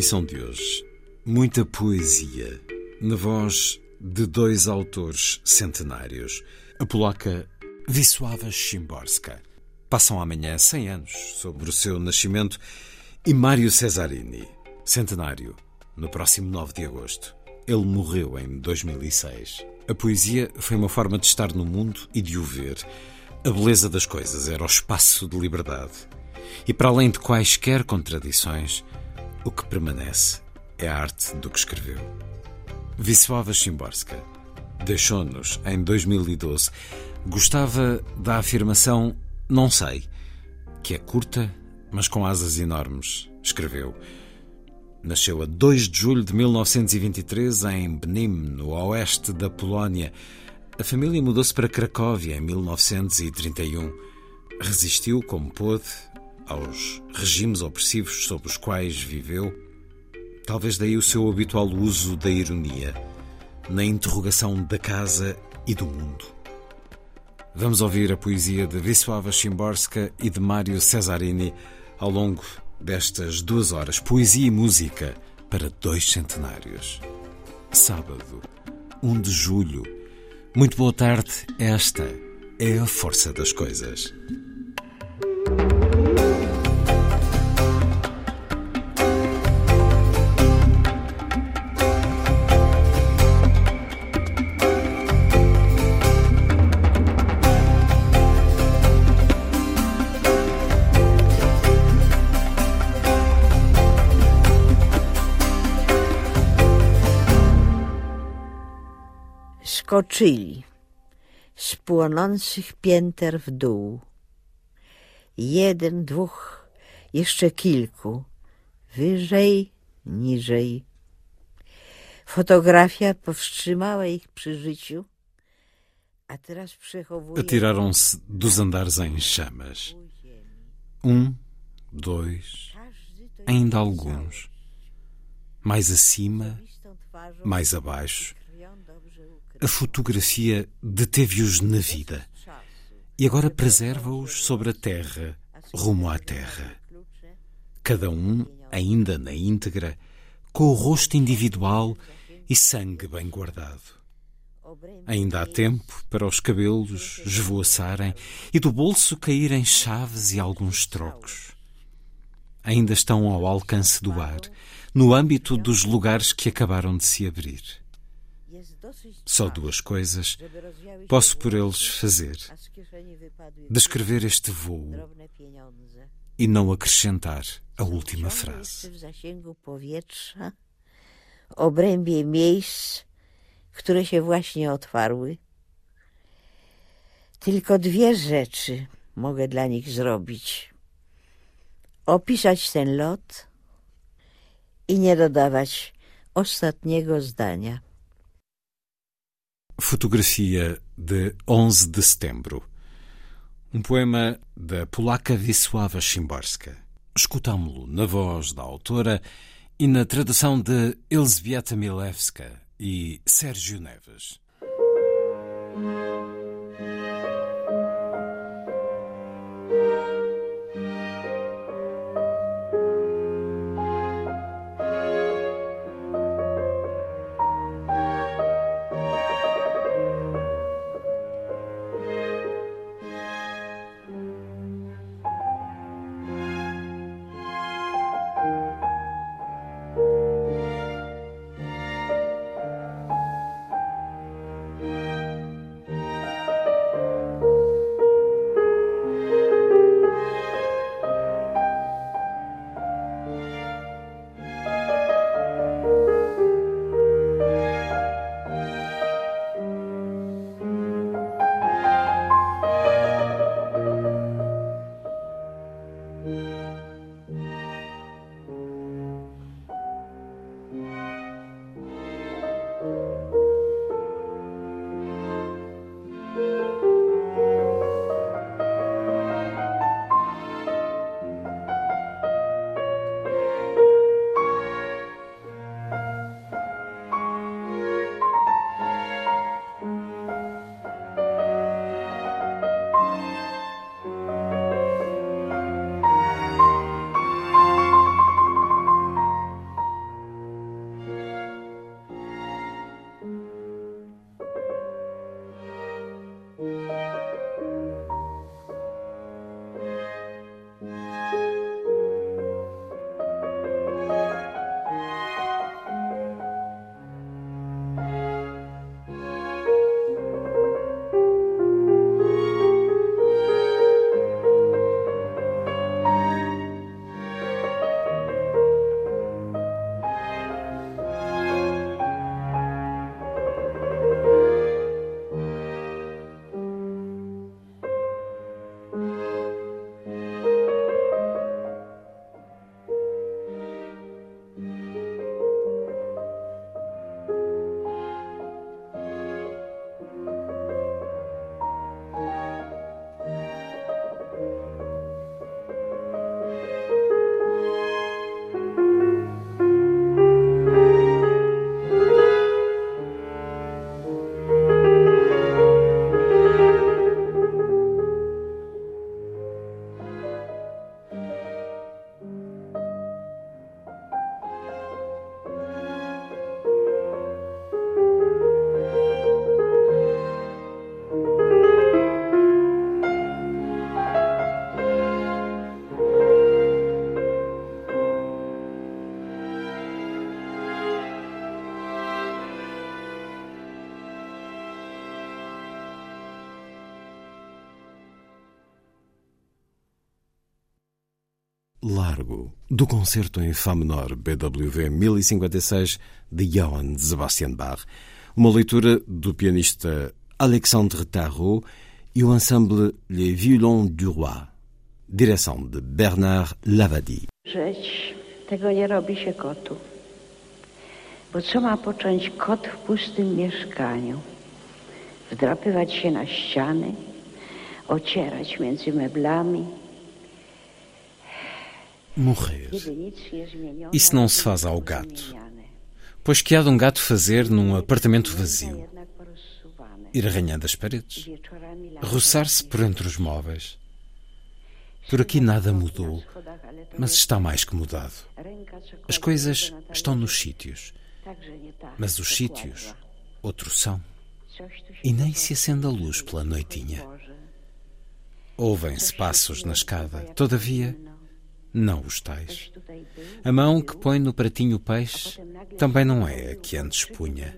emissão de hoje, muita poesia, na voz de dois autores centenários, a polaca Wisława Szymborska. Passam amanhã 100 anos sobre o seu nascimento e Mário Cesarini, centenário, no próximo 9 de agosto. Ele morreu em 2006. A poesia foi uma forma de estar no mundo e de o ver. A beleza das coisas era o espaço de liberdade. E para além de quaisquer contradições, o que permanece é a arte do que escreveu. Wisława Szymborska deixou-nos em 2012. Gostava da afirmação não sei, que é curta, mas com asas enormes. Escreveu. Nasceu a 2 de julho de 1923 em Benim, no oeste da Polónia. A família mudou-se para Cracóvia em 1931. Resistiu como pôde aos regimes opressivos sob os quais viveu, talvez daí o seu habitual uso da ironia, na interrogação da casa e do mundo. Vamos ouvir a poesia de Wisława Szymborska e de Mário Cesarini ao longo destas duas horas. Poesia e música para dois centenários. Sábado, 1 de julho. Muito boa tarde. Esta é a força das coisas. Skoczyli z płonących pięter w dół. Jeden, dwóch, jeszcze kilku, wyżej, niżej. Fotografia powstrzymała ich przy życiu, a teraz przechowuje... Atiraram-se dos andares em chamas. Um, dois, ainda alguns. Mais acima, mais abaixo. A fotografia deteve-os na vida e agora preserva-os sobre a terra, rumo à terra. Cada um, ainda na íntegra, com o rosto individual e sangue bem guardado. Ainda há tempo para os cabelos esvoaçarem e do bolso caírem chaves e alguns trocos. Ainda estão ao alcance do ar, no âmbito dos lugares que acabaram de se abrir. Só duas coisas posso por eles fazer: descrever este voo e não acrescentar a última frase. obrębie miejsc, które się właśnie otwarły. Tylko dwie rzeczy mogę dla nich zrobić: opisać ten lot i nie dodawać ostatniego zdania. Fotografia de 11 de setembro. Um poema da polaca Wisława Szymborska. Escutámo-lo na voz da autora e na tradução de Elzbieta Milewska e Sérgio Neves. Do concerto em Fá menor BWV 1056 de Johann Sebastian Bach, uma leitura do pianista Alexandre Tarot e o ensemble Les Violons du Roi, direção de Bernard Lavadi. Żyć tego nie robi się kotu, bo co ma począć kot w pustym mieszkaniu? Wdrapywać się na ściany, ocierać między meblami. Morrer. Isso não se faz ao gato. Pois que há de um gato fazer num apartamento vazio? Ir arranhando as paredes, roçar-se por entre os móveis. Por aqui nada mudou, mas está mais que mudado. As coisas estão nos sítios, mas os sítios, outros são. E nem se acende a luz pela noitinha. Ouvem-se passos na escada, todavia, não os tais. A mão que põe no pratinho o peixe também não é a que antes punha.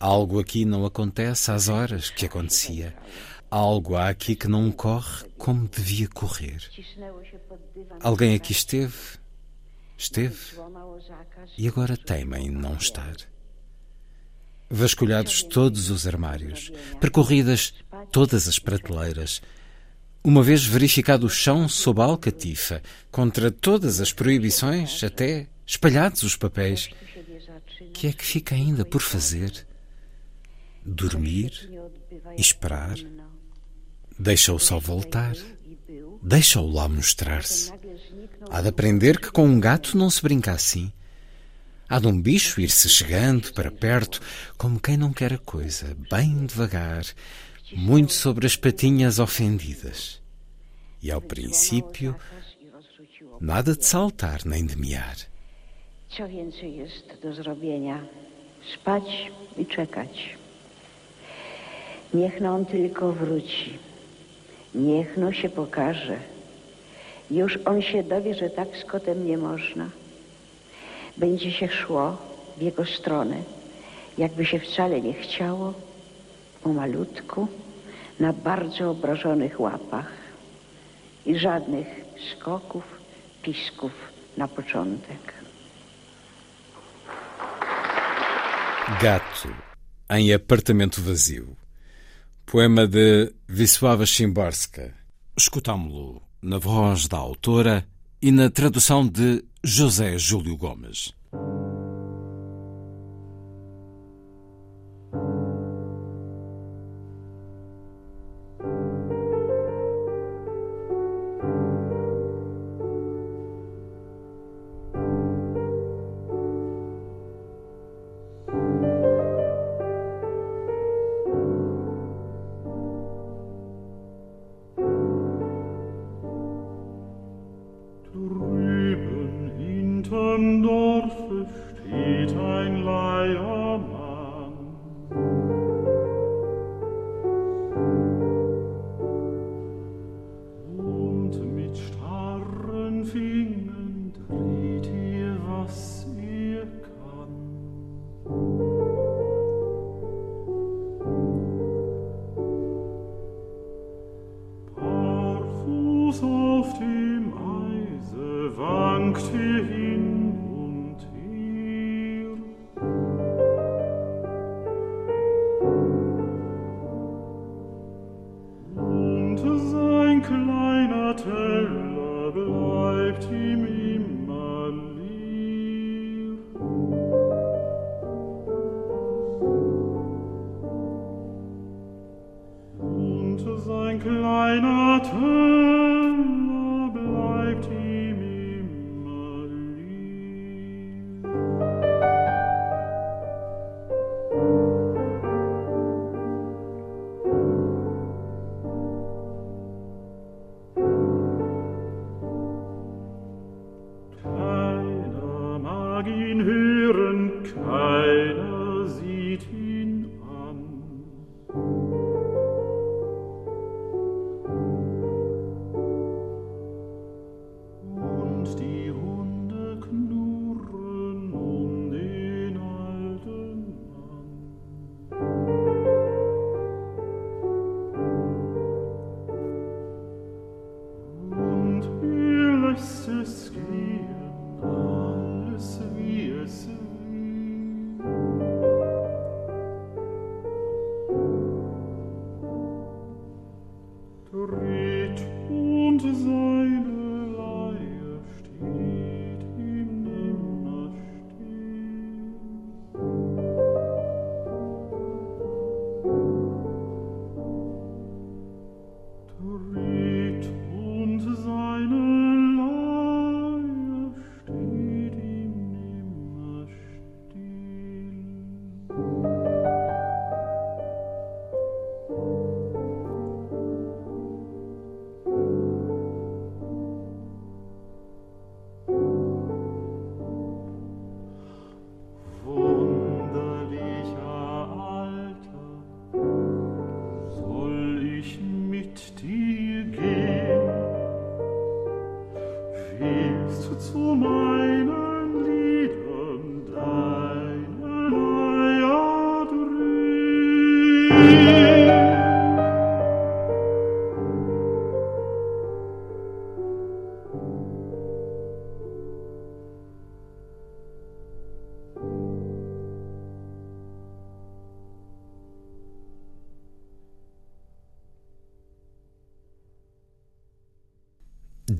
Algo aqui não acontece às horas que acontecia. Algo há aqui que não corre como devia correr. Alguém aqui esteve, esteve e agora teima em não estar. Vasculhados todos os armários, percorridas todas as prateleiras, uma vez verificado o chão sob a alcatifa, contra todas as proibições, até espalhados os papéis, que é que fica ainda por fazer? Dormir esperar? jedno. Deixa o sol voltar, deixa-o lá mostrar-se. Há de aprender que com um gato não se brinca assim. Há de um bicho ir-se chegando para perto, como quem não quer a coisa, bem devagar, muito sobre as patinhas ofendidas. E ao princípio, nada de saltar nem de miar. Co więcej jest do zrobienia? Spać i czekać. Niech no on tylko wróci. Niech no się pokaże. Już on się dowie, że tak z kotem nie można. Będzie się szło w jego stronę, jakby się wcale nie chciało, o malutku, na bardzo obrażonych łapach i żadnych skoków, pisków na początek. Gato em apartamento vazio. Poema de Wisława Szymborska. Escutámo-lo na voz da autora e na tradução de José Júlio Gomes.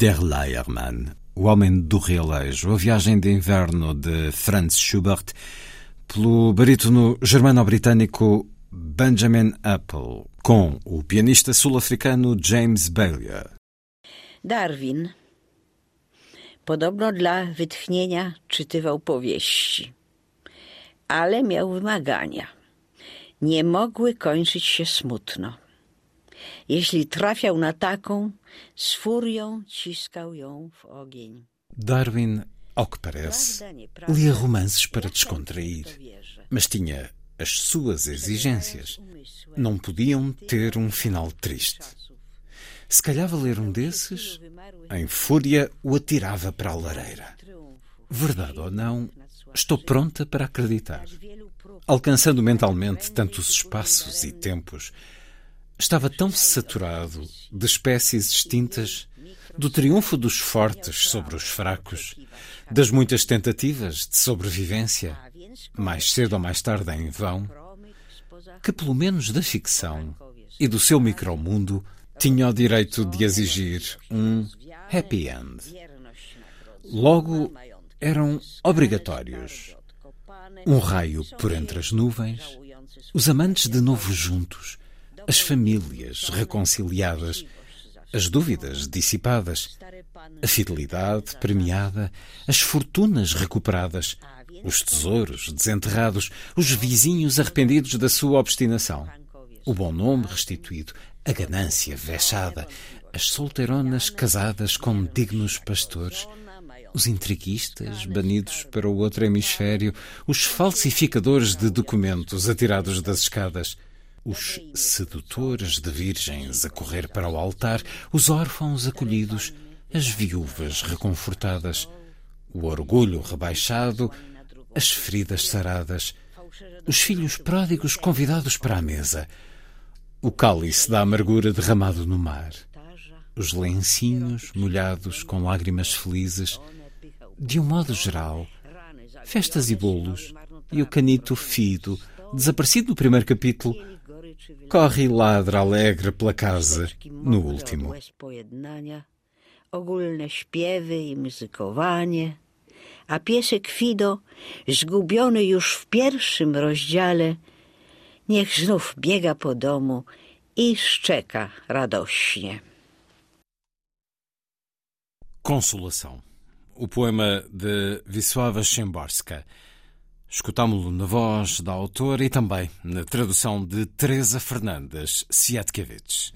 Der Leiermann, O Homem do Realejo, a viagem de inverno de Franz Schubert, pelo barítono germano-britânico Benjamin Apple, com o pianista sul-africano James Bailey. Darwin podobno dla wytchnienia czytywał powieści, ale miał wymagania. Nie mogły kończyć się smutno. Jeśli trafiał na taką, z furią ciskał ją w ogień. Darwin, ao que parece, lia romances para descontrair, mas tinha as suas exigências. Não podiam ter um final triste. Se calhava ler um desses, em fúria o atirava para a lareira. Verdade ou não, estou pronta para acreditar. Alcançando mentalmente tantos espaços e tempos, estava tão saturado de espécies extintas, do triunfo dos fortes sobre os fracos, das muitas tentativas de sobrevivência, mais cedo ou mais tarde em vão, que pelo menos da ficção e do seu micromundo tinha o direito de exigir um happy end. Logo, eram obrigatórios. Um raio por entre as nuvens, os amantes de novo juntos, as famílias reconciliadas, as dúvidas dissipadas, a fidelidade premiada, as fortunas recuperadas, os tesouros desenterrados, os vizinhos arrependidos da sua obstinação, o bom nome restituído, a ganância vexada, as solteironas casadas com dignos pastores, os intriguistas banidos para o outro hemisfério, os falsificadores de documentos atirados das escadas, os sedutores de virgens a correr para o altar, os órfãos acolhidos, as viúvas reconfortadas, o orgulho rebaixado, as feridas saradas, os filhos pródigos convidados para a mesa, o cálice da amargura derramado no mar, os lencinhos molhados com lágrimas felizes, de um modo geral, festas e bolos, e o canito fido, desaparecido no primeiro capítulo, corre e ladra alegre pela casa no último. Ogólne śpiewy i muzykowanie, a piesek Fido, zgubiony już w pierwszym rozdziale, niech znów biega po domu i szczeka radośnie. Consolação. O poema de Wisława Szymborska. Escutámo-lo na voz da autora e também na tradução de Teresa Fernandes Siatkevich.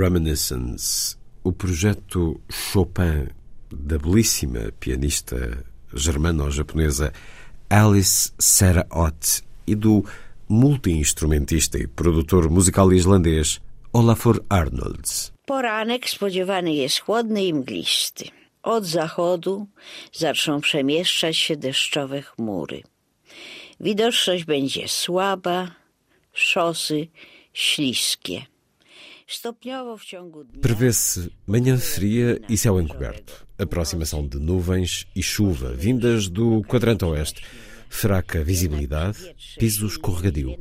Reminiscence, o projeto Chopin da belíssima pianista germano-japonesa Alice Sarah Ott e do multiinstrumentista i produtor musical islandês Olafur Arnolds. Poranek spodziewany jest chłodny i mglisty. Od zachodu zaczną przemieszczać się deszczowe chmury. Widoczność będzie słaba, szosy śliskie. Prevê-se manhã fria e céu encoberto, aproximação de nuvens e chuva vindas do quadrante oeste, fraca visibilidade, piso escorregadio.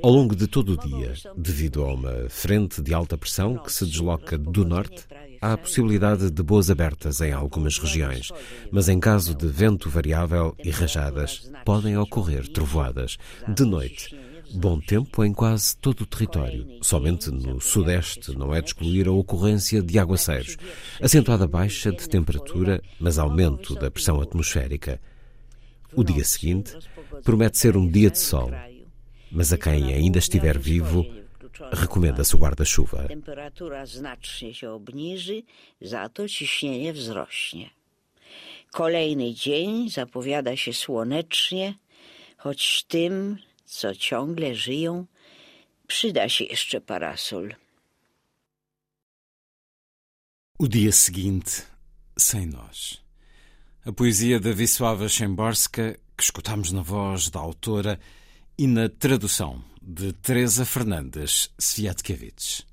Ao longo de todo o dia, devido a uma frente de alta pressão que se desloca do norte, há a possibilidade de boas abertas em algumas regiões, mas em caso de vento variável e rajadas, podem ocorrer trovoadas. De noite, bom tempo em quase todo o território. Somente no sudeste não é de excluir a ocorrência de aguaceiros. Acentuada baixa de temperatura, mas aumento da pressão atmosférica. O dia seguinte promete ser um dia de sol, mas a quem ainda estiver vivo, recomenda-se o guarda-chuva. Temperatura znacznie się obniży, za to ciśnienie wzrośnie. Kolejny dzień zapowiada się słonecznie, choć tym, co ciągle żyją, przyda się jeszcze parasol. O dia seguinte, sem nós. A poesia da Wisława Szymborska, que escutamos na voz da autora e na tradução de Teresa Fernandes Sviatkiewicz.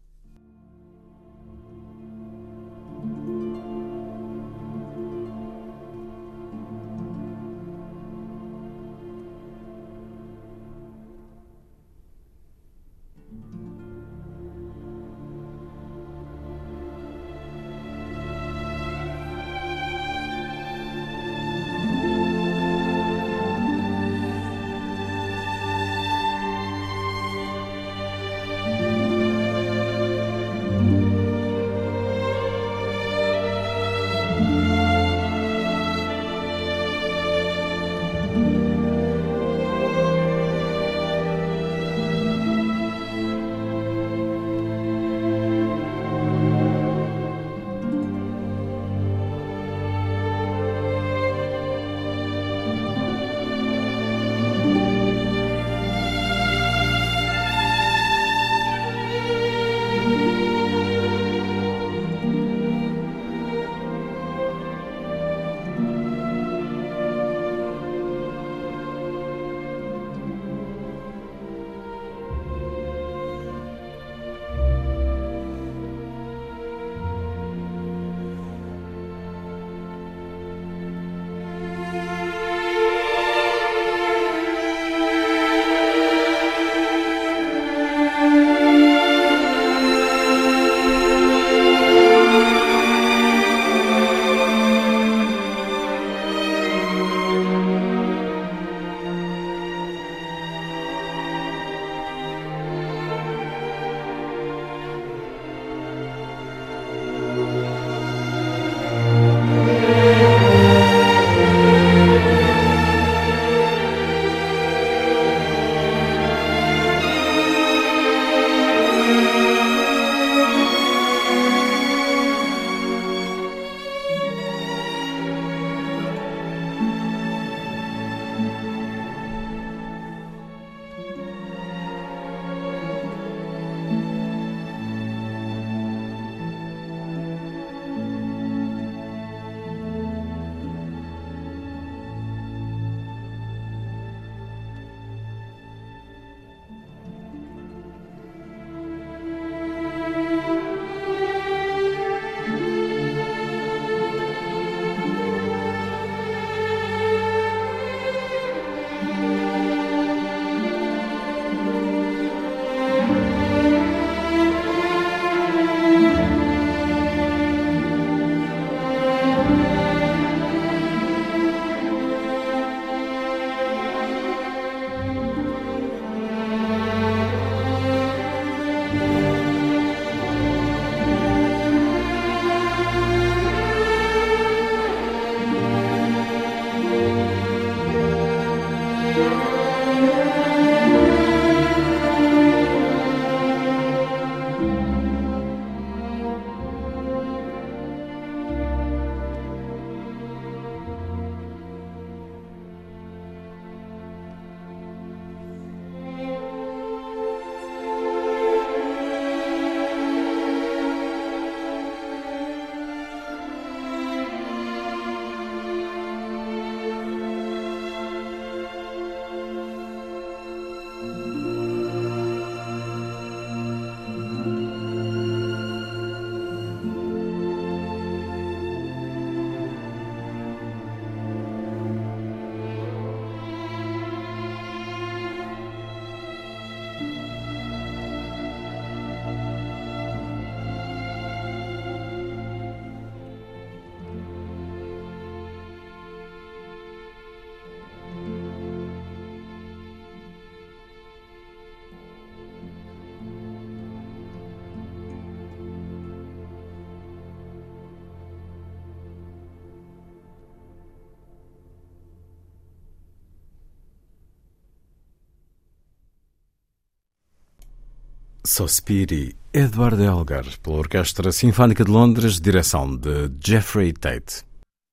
Sospiri, Edward Elgar, pela Orquestra Sinfónica de Londres, direção de Jeffrey Tate.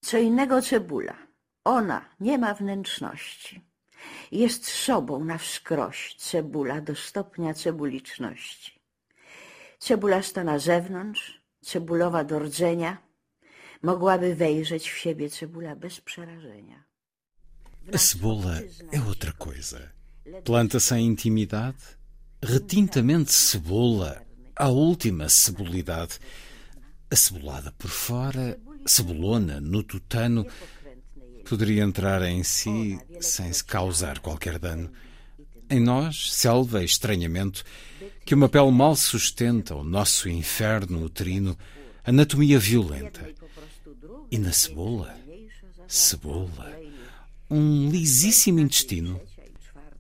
Co innego cebula. Ona nie ma wnętrzności. Jest sobą na wskroś cebula do stopnia cebuliczności. Cebulasta na zewnątrz, cebulowa do rdzenia, mogłaby wejrzeć w siebie cebula bez przerażenia. A cebola é outra coisa. Planta sem intimidade, retintamente cebola, a última cebolidade. A cebolada por fora, cebolona no tutano, poderia entrar em si sem se causar qualquer dano. Em nós, selva e estranhamento, que uma pele mal sustenta o nosso inferno uterino, anatomia violenta. E na cebola, cebola, um lisíssimo intestino.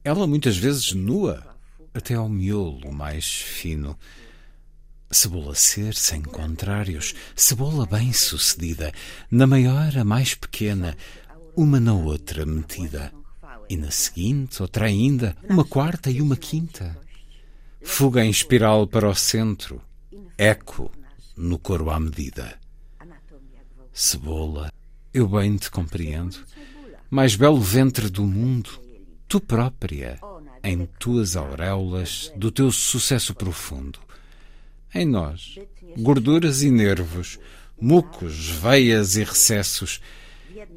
Ela muitas vezes nua, até ao miolo mais fino. Cebola ser sem contrários, cebola bem sucedida, na maior a mais pequena, uma na outra metida, e na seguinte outra ainda, uma quarta e uma quinta. Fuga em espiral para o centro, eco no coro à medida. Cebola, eu bem te compreendo, mais belo ventre do mundo, tu própria, em tuas auréolas do teu sucesso profundo. Em nós, gorduras e nervos, mucos, veias e recessos,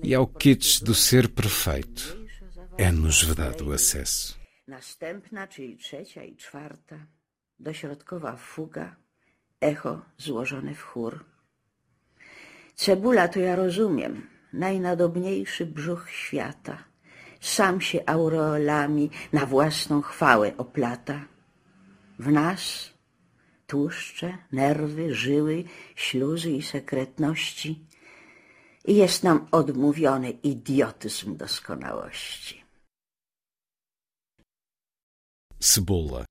e ao kits do ser perfeito, é-nos vedado o acesso. Następna, czyli trzecia i czwarta, dośrodkowa fuga, echo złożone w chór. Cebula to ja rozumiem, najnadobniejszy brzuch świata. Sam się aureolami na własną chwałę oplata. W nas tłuszcze, nerwy, żyły, śluzy i sekretności i jest nam odmówiony idiotyzm doskonałości. Cebola,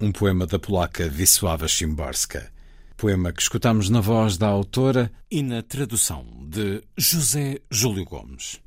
um poema da polaca Wisława Szymborska. Poema que escutamos na voz da autora e na tradução de José Júlio Gomes.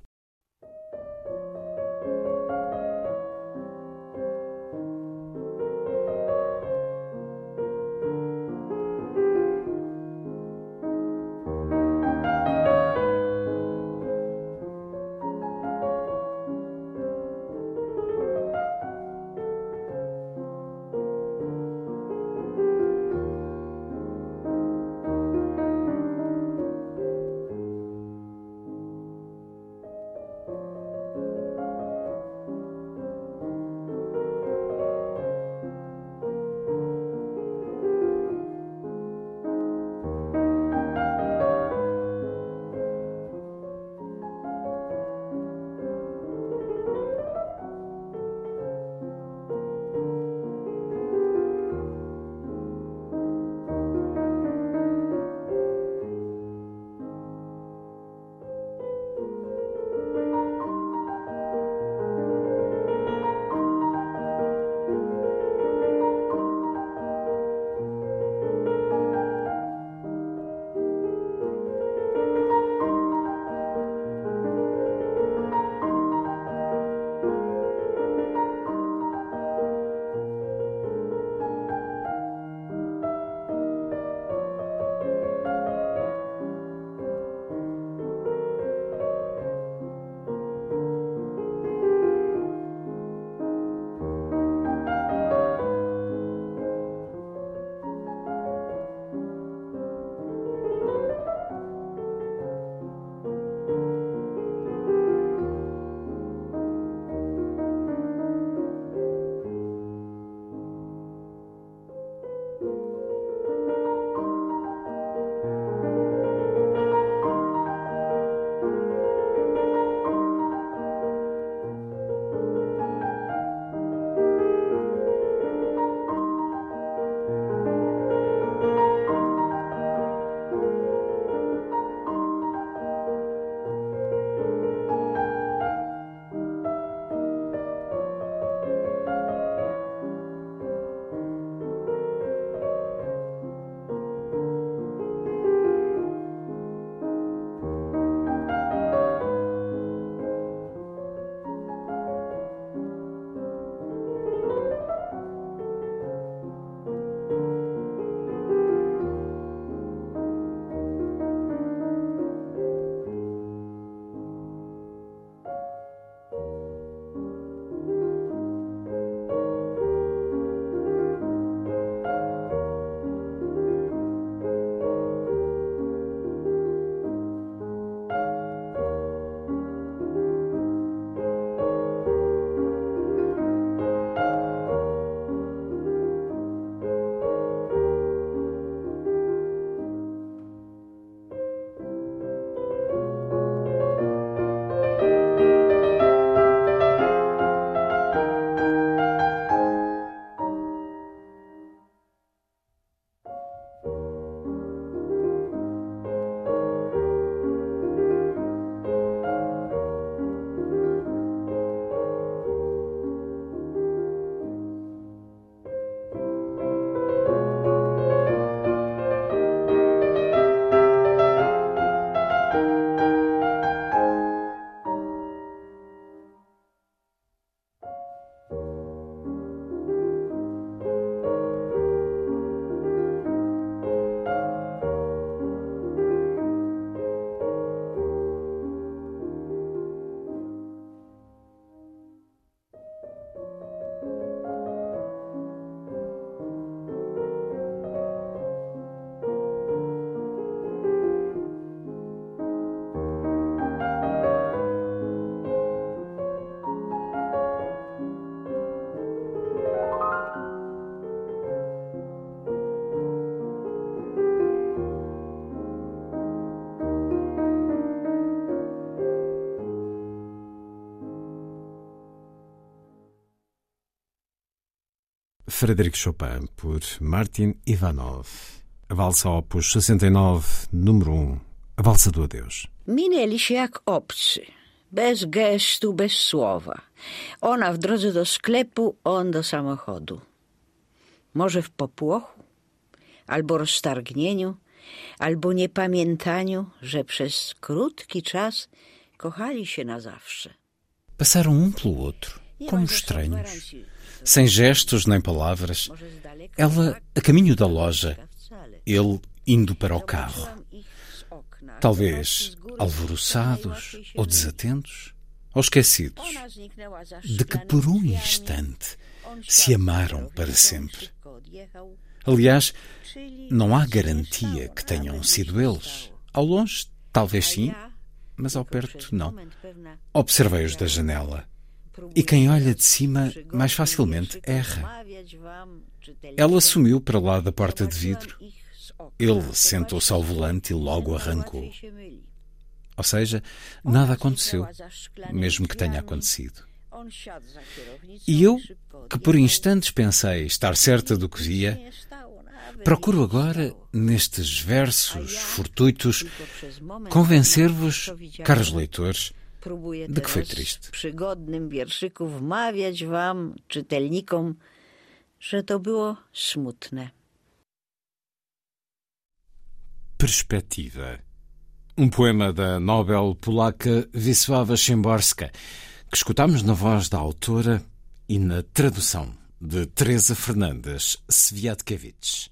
Frederic Chopin, por Martin Ivanov. A valsa opus 69, número 1. A valsa do adeus. Minęli się jak obcy. Bez gestu, bez słowa. Ona w drodze do sklepu, on do samochodu. Może w popłochu, albo roztargnieniu, albo niepamiętaniu, że przez krótki czas kochali się na zawsze. Passaram um pelo outro, como estranhos, sem gestos nem palavras. Ela a caminho da loja, ele indo para o carro. Talvez alvoroçados ou desatentos ou esquecidos de que por um instante se amaram para sempre. Aliás, não há garantia que tenham sido eles. Ao longe, talvez sim, mas ao perto, não. Observei-os da janela. E quem olha de cima mais facilmente erra. Ela sumiu para lá da porta de vidro. Ele sentou-se ao volante e logo arrancou. Ou seja, nada aconteceu, mesmo que tenha acontecido. E eu, que por instantes pensei estar certa do que via, procuro agora, nestes versos fortuitos, convencer-vos, caros leitores, de que foi triste. przygodnym wierszyku wmawiać wam, czytelnikom, że to było smutne. Perspectiva. Um poema da Nobel polaca Wisława Szymborska, que escutamos na voz da autora e na tradução de Teresa Fernandes Sviatkiewicz.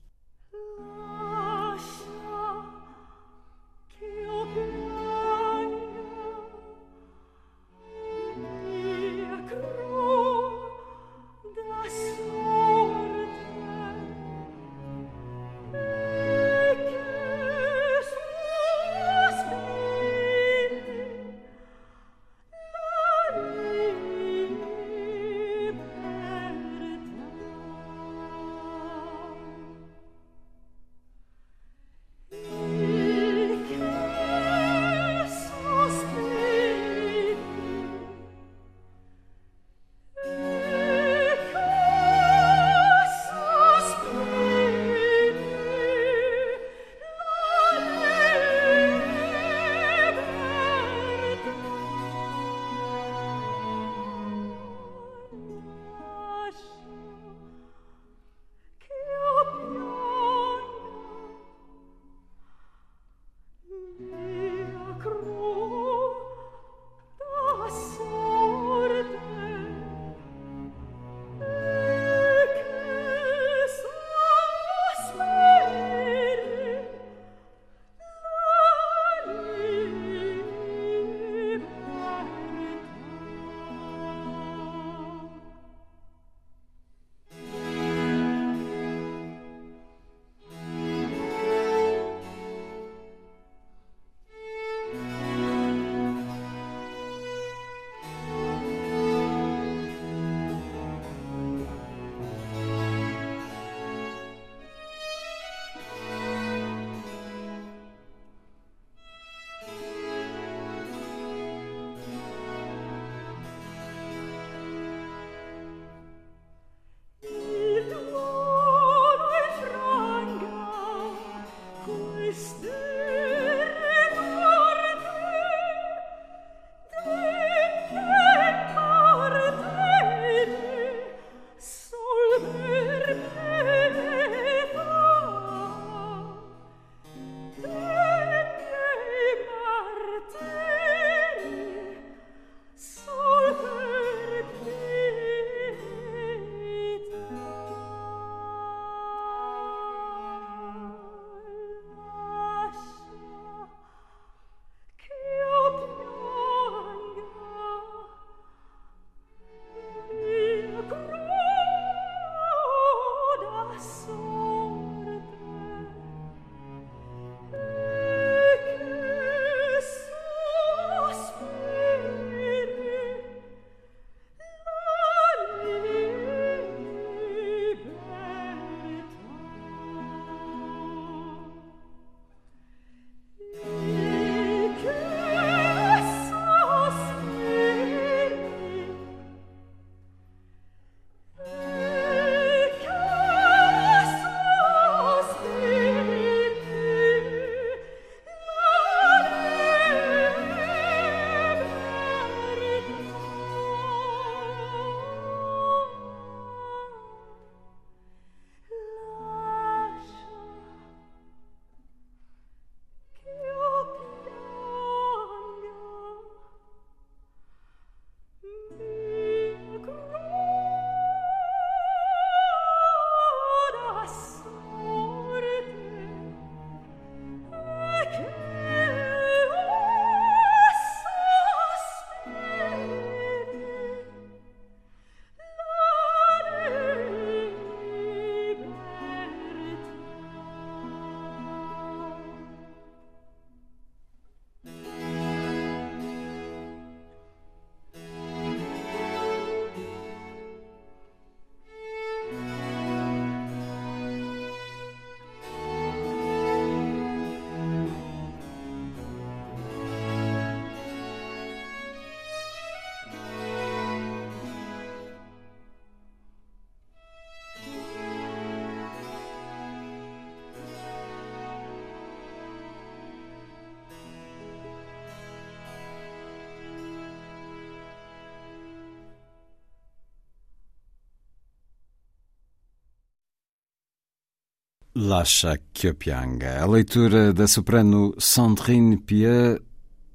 Lacha Kyopianga, a leitura da soprano Sandrine Pieux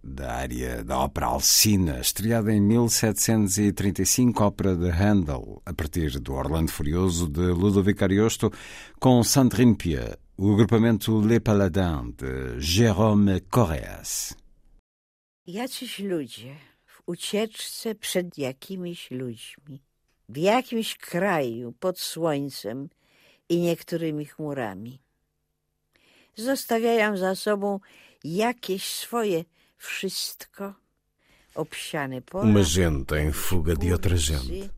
da área da ópera Alcina, estreada em 1735, ópera de Handel, a partir do Orlando Furioso de Ludovico Ariosto, com Sandrine Pieux, o agrupamento Les Paladins de Jérôme Correas. Jacyś ludzie w ucieczce przed jakimiś ludźmi, w jakimś kraju pod słońcem i niektórymi chmurami. Zostawiają za sobą jakieś swoje wszystko, obsiane pola, Uma gente em fuga de outra gente,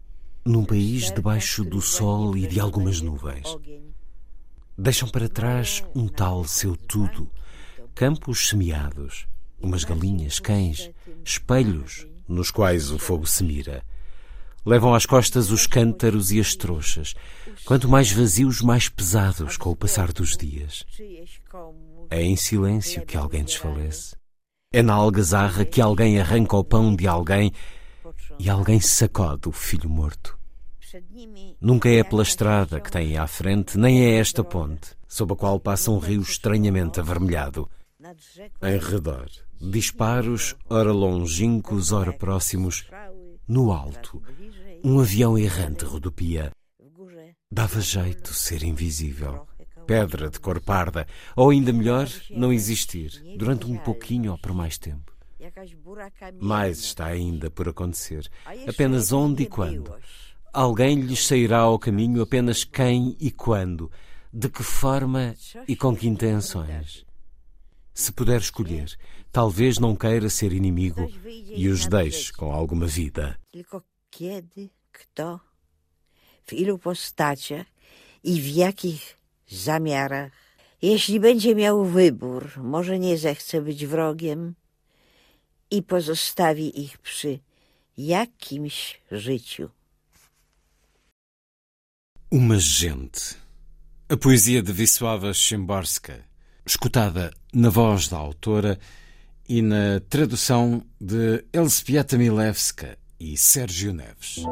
num país debaixo do sol e de algumas nuvens. Deixam para trás um tal seu tudo, campos semeados, umas galinhas, cães, espelhos nos quais o fogo se mira. Levam às costas os cântaros e as trouxas, quanto mais vazios, mais pesados com o passar dos dias. É em silêncio que alguém desfalece. É na algazarra que alguém arranca o pão de alguém e alguém sacode o filho morto. Nunca é pela estrada que têm à frente, nem é esta ponte, sob a qual passa um rio estranhamente avermelhado. Em redor, disparos, ora longínquos, ora próximos, no alto, um avião errante rodopia. Dava jeito ser invisível. Pedra de cor parda, ou ainda melhor, não existir, durante um pouquinho ou por mais tempo. Mais está ainda por acontecer, apenas onde e quando. Alguém lhes sairá ao caminho apenas quem e quando, de que forma e com que intenções. Se puder escolher, talvez não queira ser inimigo e os deixe com alguma vida. Kto, w ilu postaciach i w jakich zamiarach. Jeśli będzie miał wybór, może nie zechce być wrogiem i pozostawi ich przy jakimś życiu. Uma gente. A poesia de Wisława Szymborska, escutada na voz da autora e na tradução de Elżbieta Milewska e Sérgio Neves.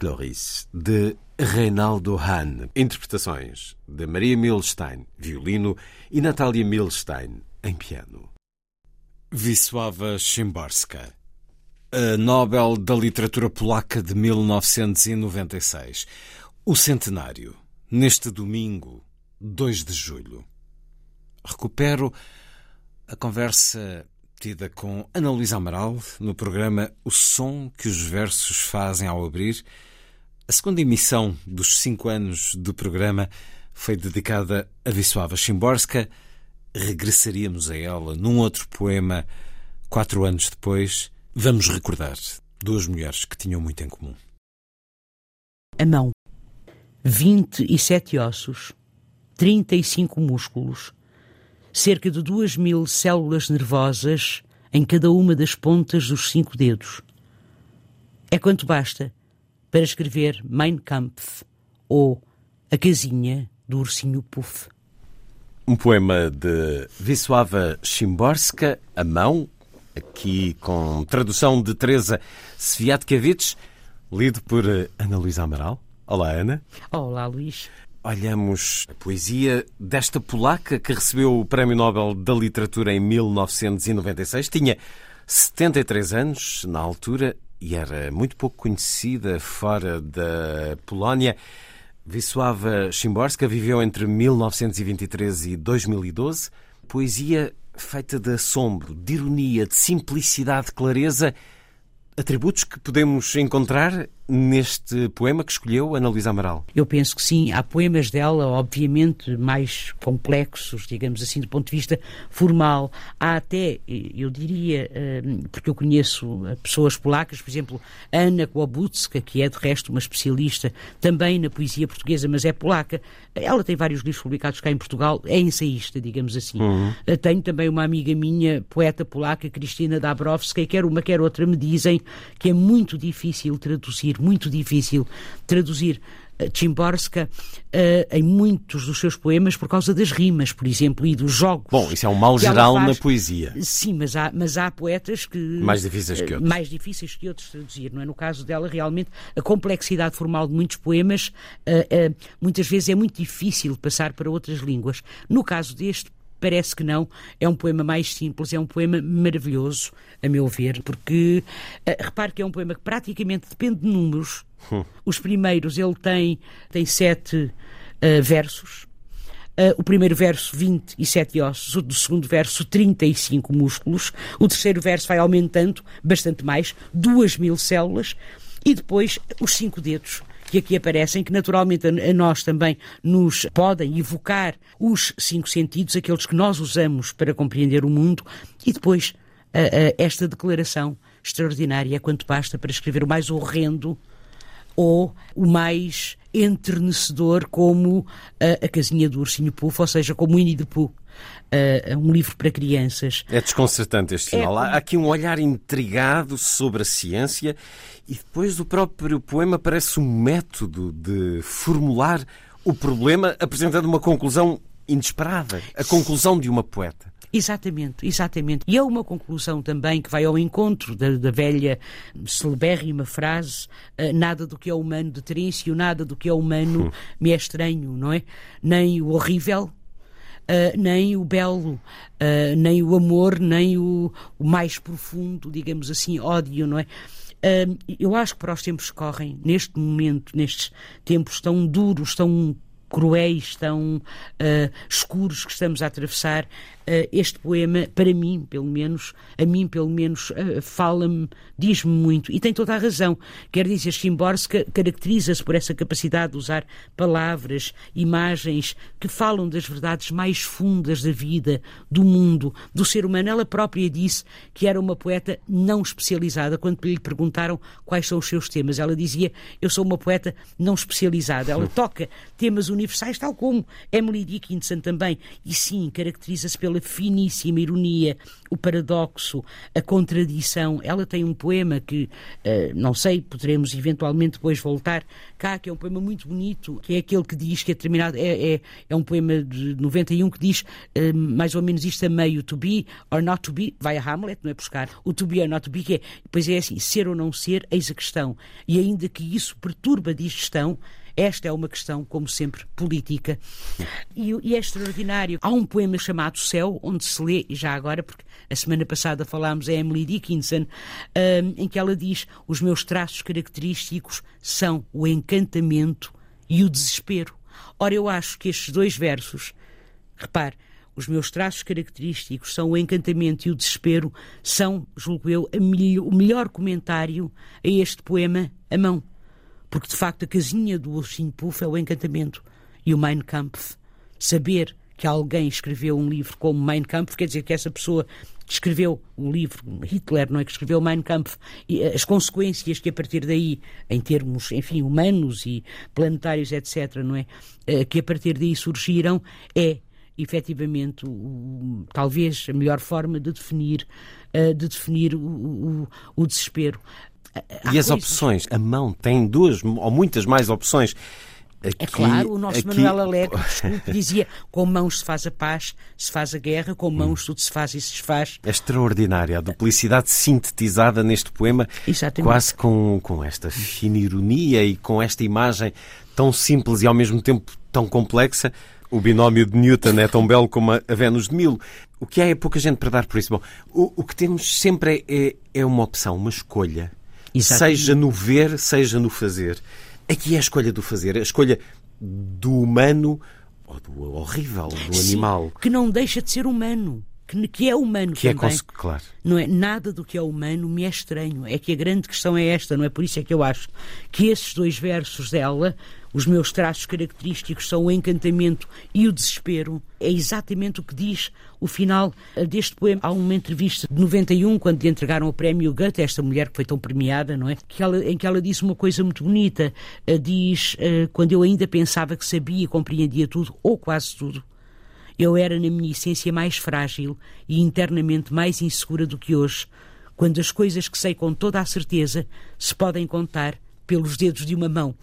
A Cloris, de Reinaldo Hahn. Interpretações de Maria Milstein, violino, e Natália Milstein, em piano. Wisława Szymborska, a Nobel da Literatura Polaca de 1996. O centenário, neste domingo, 2 de julho. Recupero a conversa tida com Ana Luísa Amaral no programa O Som que os Versos Fazem ao Abrir. A segunda emissão dos cinco anos do programa foi dedicada a Wisława Szymborska. Regressaríamos a ela num outro poema quatro anos depois. Vamos recordar duas mulheres que tinham muito em comum. A mão. 27 ossos, 35 músculos, cerca de duas mil células nervosas em cada uma das pontas dos cinco dedos. É quanto basta para escrever Mein Kampf ou A Casinha do Ursinho Puff. Um poema de Wisława Szymborska, A Mão, aqui com tradução de Teresa Sviatkiewicz, lido por Ana Luísa Amaral. Olá, Ana. Olá, Luís. Olhamos a poesia desta polaca que recebeu o Prémio Nobel da Literatura em 1996. Tinha 73 anos na altura e era muito pouco conhecida fora da Polónia. Wisława Szymborska viveu entre 1923 e 2012. Poesia feita de assombro, de ironia, de simplicidade, de clareza atributos que podemos encontrar neste poema que escolheu Ana Luísa Amaral? Eu penso que sim. Há poemas dela, obviamente, mais complexos, digamos assim, do ponto de vista formal. Há até, eu diria, hum, porque eu conheço pessoas polacas, por exemplo, Anna Kłobutska, que é de resto uma especialista também na poesia portuguesa, mas é polaca. Ela tem vários livros publicados cá em Portugal, é ensaísta, digamos assim. Uhum. Tenho também uma amiga minha, poeta polaca, Cristina Dabrowska, quer uma, quer outra, me dizem que é muito difícil traduzir, muito difícil traduzir Chimborska uh, em muitos dos seus poemas por causa das rimas, por exemplo, e dos jogos. Bom, isso é um mal geral faz... na poesia. Sim, mas há, mas há poetas que. Mais difíceis que outros. Mais difíceis que outros traduzir, não é? No caso dela, realmente, a complexidade formal de muitos poemas uh, uh, muitas vezes é muito difícil passar para outras línguas. No caso deste, Parece que não. É um poema mais simples, é um poema maravilhoso, a meu ver, porque uh, repare que é um poema que praticamente depende de números. Hum. Os primeiros, ele tem, tem sete uh, versos. Uh, o primeiro verso, 27 ossos, o segundo verso, 35 músculos, o terceiro verso vai aumentando bastante mais, duas mil células, e depois os cinco dedos, que aqui aparecem, que naturalmente a nós também nos podem evocar os cinco sentidos, aqueles que nós usamos para compreender o mundo, e depois esta declaração extraordinária quanto basta para escrever o mais horrendo ou o mais enternecedor como a, a casinha do ursinho Puff, ou seja, como o Winnie the Pooh. Uh, um livro para crianças. É desconcertante este final. É... Há aqui um olhar intrigado sobre a ciência e depois o próprio poema parece um método de formular o problema apresentando uma conclusão inesperada, a conclusão de uma poeta. Exatamente, exatamente. E é uma conclusão também que vai ao encontro da, da velha celebérrima frase uh, nada do que é humano de Terêncio, nada do que é humano hum. me é estranho, não é? Nem o horrível, nem o belo, uh, nem o amor, nem o, o, mais profundo, digamos assim, ódio, não é? Uh, eu acho que para os tempos que correm, neste momento, nestes tempos tão duros, tão cruéis, tão escuros que estamos a atravessar, uh, este poema, para mim, pelo menos, a mim, pelo menos, uh, fala-me, diz-me muito. E tem toda a razão. Quer dizer, Szymborska caracteriza-se por essa capacidade de usar palavras, imagens que falam das verdades mais fundas da vida, do mundo, do ser humano. Ela própria disse que era uma poeta não especializada. Quando lhe perguntaram quais são os seus temas, ela dizia: Eu sou uma poeta não especializada. Ela toca temas universais, tal como Emily Dickinson também. E sim, caracteriza-se pela uma finíssima ironia, o paradoxo, a contradição. Ela tem um poema que, uh, não sei, poderemos eventualmente depois voltar cá, que é um poema muito bonito, que é aquele que diz que é terminado, é, é, é um poema de 91 que diz uh, mais ou menos isto a meio, to be or not to be, vai a Hamlet, não é buscar, o to be or not to be, que é, pois é assim, ser ou não ser, eis a questão. E ainda que isso perturba a digestão, esta é uma questão, como sempre, política. E, e, é extraordinário. Há um poema chamado Céu, onde se lê, e já agora, porque a semana passada falámos a Emily Dickinson, um, em que ela diz: Os meus traços característicos são o encantamento e o desespero. Ora, eu acho que estes dois versos, repare, os meus traços característicos são o encantamento e o desespero, são, julgo eu, o melhor comentário a este poema a mão. Porque, de facto, a casinha do Ursinho Puff é o encantamento. E o Mein Kampf, saber que alguém escreveu um livro como Mein Kampf, quer dizer que essa pessoa escreveu um livro, Hitler, não é que escreveu Mein Kampf, e as consequências que a partir daí, em termos, enfim, humanos e planetários, etc., não é, eh, que a partir daí surgiram, é efetivamente o, talvez a melhor forma de definir, eh, de definir o, o, o desespero. Há e as coisas... opções? A mão tem duas ou muitas mais opções. Aqui, é claro, o nosso aqui... Manuel Alegre desculpe, dizia com mãos se faz a paz, se faz a guerra, com mãos tudo se faz e se desfaz. É extraordinária a duplicidade sintetizada neste poema, Exatamente. quase com, com esta fina ironia e com esta imagem tão simples e ao mesmo tempo tão complexa. O binómio de Newton é tão belo como a Vênus de Milo. O que há é pouca gente para dar por isso. Bom, o, o que temos sempre é, é, é uma opção, uma escolha. Exatamente. seja no ver, seja no fazer. Aqui é a escolha do fazer, a escolha do humano ou do horrível, do Sim, animal. Que não deixa de ser humano. Que, que é humano que é também. É claro. Não é nada do que é humano me é estranho. É que a grande questão é esta, não é? Por isso é que eu acho que esses dois versos dela os meus traços característicos são o encantamento e o desespero. É exatamente o que diz o final deste poema. Há uma entrevista de 91, quando lhe entregaram o prémio Goethe, esta mulher que foi tão premiada, não é? Que ela, em que ela disse uma coisa muito bonita. Eh, diz: eh, Quando eu ainda pensava que sabia e compreendia tudo, ou quase tudo, eu era, na minha essência, mais frágil e internamente mais insegura do que hoje, quando as coisas que sei com toda a certeza se podem contar pelos dedos de uma mão.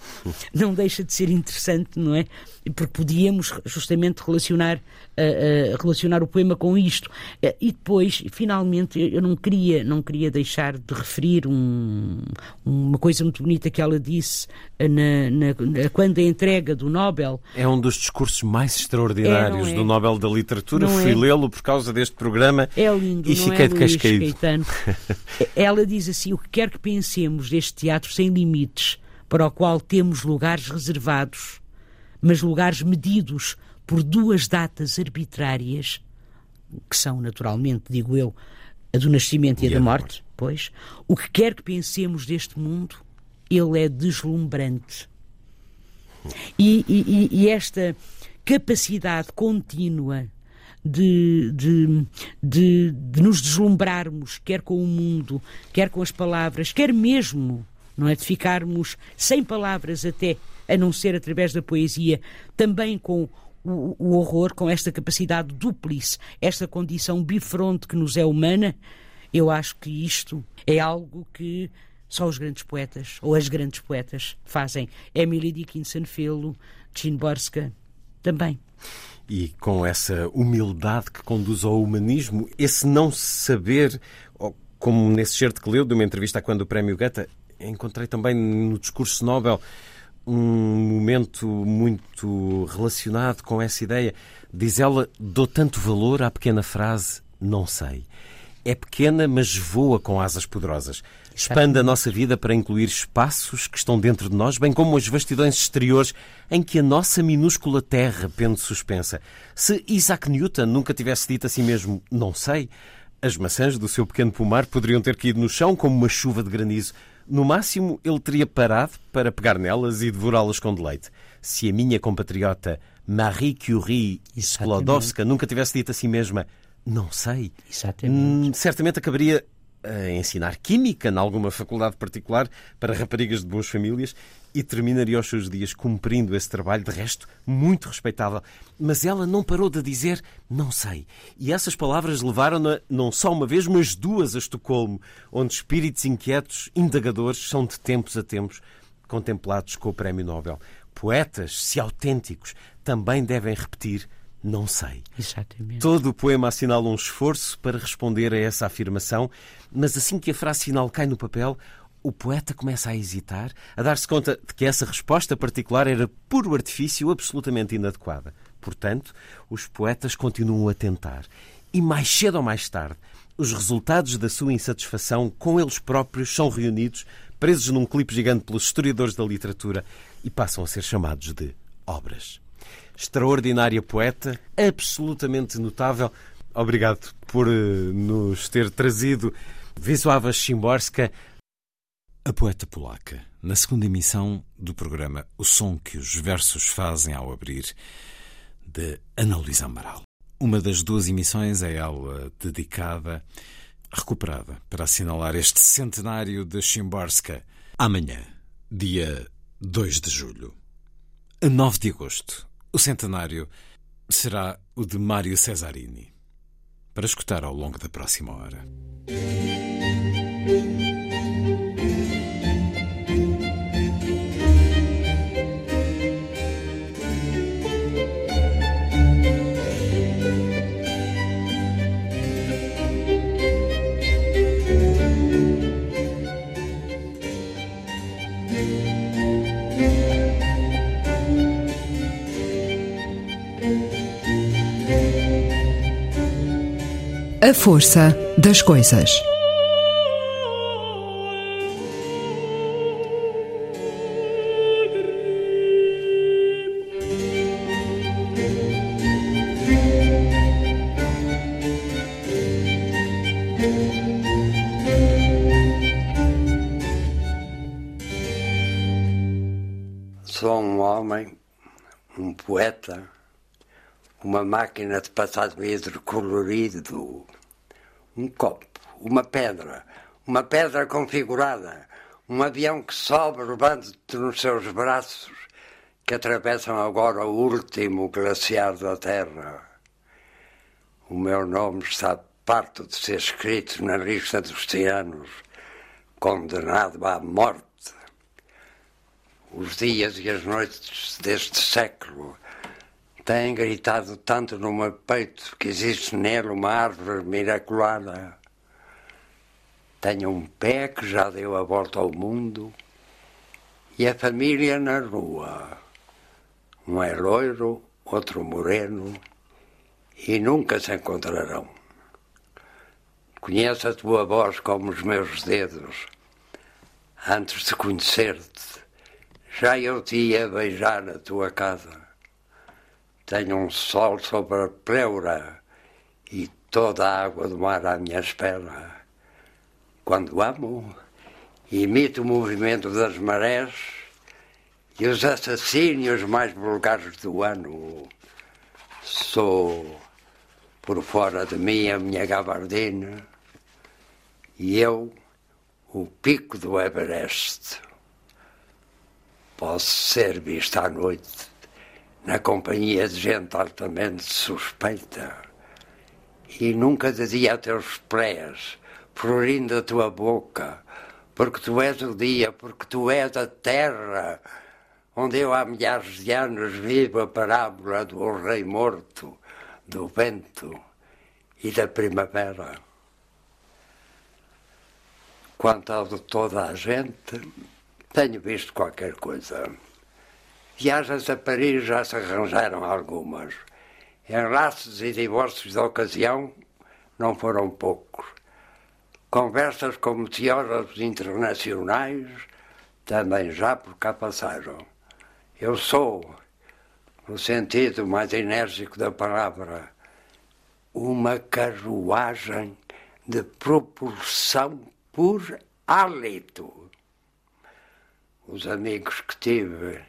Não deixa de ser interessante, não é? Porque podíamos justamente relacionar, uh, uh, relacionar o poema com isto. Uh, e depois, finalmente, eu não queria, não queria deixar de referir um, uma coisa muito bonita que ela disse na, na, quando a entrega do Nobel. É um dos discursos mais extraordinários é, é? do Nobel da Literatura. Não Fui é? lê-lo por causa deste programa é lindo, e fiquei é, de cascaído. ela diz assim: o que quer que pensemos deste teatro sem limites para o qual temos lugares reservados, mas lugares medidos por duas datas arbitrárias, que são, naturalmente, digo eu, a do nascimento e, e a da morte, morte, pois, o que quer que pensemos deste mundo, ele é deslumbrante. E, e, e esta capacidade contínua de, de, de, de, nos deslumbrarmos, quer com o mundo, quer com as palavras, quer mesmo não é? De ficarmos sem palavras até, a não ser através da poesia, também com o, o horror, com esta capacidade duplice, esta condição bifronte que nos é humana, eu acho que isto é algo que só os grandes poetas, ou as grandes poetas, fazem. Emily Dickinson fê-lo, Jean Borska também. E com essa humildade que conduz ao humanismo, esse não saber, como nesse certo que leu de uma entrevista quando o Prémio Goethe, encontrei também no discurso Nobel um momento muito relacionado com essa ideia. Diz ela: dou tanto valor à pequena frase, não sei. É pequena, mas voa com asas poderosas. Expande a nossa vida para incluir espaços que estão dentro de nós, bem como as vastidões exteriores em que a nossa minúscula terra pende suspensa. Se Isaac Newton nunca tivesse dito a si mesmo, não sei, as maçãs do seu pequeno pomar poderiam ter caído no chão como uma chuva de granizo. No máximo, ele teria parado para pegar nelas e devorá-las com deleite. Se a minha compatriota Marie Curie Sklodowska nunca tivesse dito a si mesma não sei. Hum, certamente acabaria a ensinar química em alguma faculdade particular para raparigas de boas famílias e terminaria os seus dias cumprindo esse trabalho, de resto, muito respeitável. Mas ela não parou de dizer não sei. E essas palavras levaram-na não só uma vez, mas duas a Estocolmo, onde espíritos inquietos, indagadores, são de tempos a tempos contemplados com o Prémio Nobel. Poetas, se autênticos, também devem repetir não sei. Exatamente. Todo o poema assinala um esforço para responder a essa afirmação, mas assim que a frase final cai no papel, o poeta começa a hesitar, a dar-se conta de que essa resposta particular era puro artifício absolutamente inadequada. Portanto, os poetas continuam a tentar. E mais cedo ou mais tarde, os resultados da sua insatisfação com eles próprios são reunidos, presos num clipe gigante pelos historiadores da literatura e passam a ser chamados de obras. Extraordinária poeta, absolutamente notável. Obrigado por uh, nos ter trazido Wisława Szymborska, a poeta polaca, na segunda emissão do programa O Som que os Versos Fazem ao Abrir, de Ana Luísa Amaral. Uma das duas emissões é ela dedicada, recuperada, para assinalar este centenário de Szymborska. Amanhã, dia 2 de julho. A 9 de agosto, o centenário será o de Mário Cesarini. Para escutar ao longo da próxima hora. A força das coisas. Sou um homem, um poeta, uma máquina de passar vidro colorido, um copo, uma pedra, uma pedra configurada, um avião que sobe levando-te nos seus braços, que atravessam agora o último glaciar da Terra. O meu nome está parto de ser escrito na lista dos tiranos, condenado à morte. Os dias e as noites deste século têm gritado tanto no meu peito que existe nele uma árvore miraculada. Tenho um pé que já deu a volta ao mundo e a família na rua. Um é loiro, outro moreno e nunca se encontrarão. Conheço a tua voz como os meus dedos. Antes de conhecer-te, já eu te ia beijar na tua casa. Tenho um sol sobre a pleura e toda a água do mar à minha espera. Quando amo, imito o movimento das marés e os assassínios mais vulgares do ano. Sou, por fora de mim, a minha gabardina e eu, o pico do Everest. Posso ser visto à noite na companhia de gente altamente suspeita e nunca de dia a teus pés, florindo a tua boca, porque tu és o dia, porque tu és a terra, onde eu há milhares de anos vivo a parábola do rei morto, do vento e da primavera. Quanto ao de toda a gente, tenho visto qualquer coisa. Viagens a Paris já se arranjaram algumas. Enlaces e divórcios de ocasião não foram poucos. Conversas com meteorólogos internacionais também já por cá passaram. Eu sou, no sentido mais enérgico da palavra, uma carruagem de propulsão por hálito. Os amigos que tive,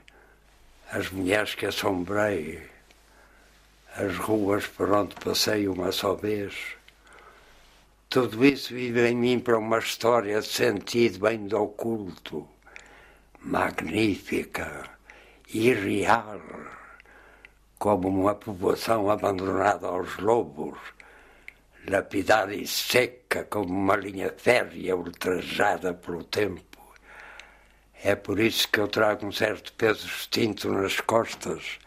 as mulheres que assombrei, as ruas por onde passei uma só vez, Tudo isso vive em mim para uma história de sentido bem do oculto, magnífica, irreal, como uma população abandonada aos lobos, lapidada e seca como uma linha férrea ultrajada pelo tempo. É por isso que eu trago um certo peso extinto nas costas,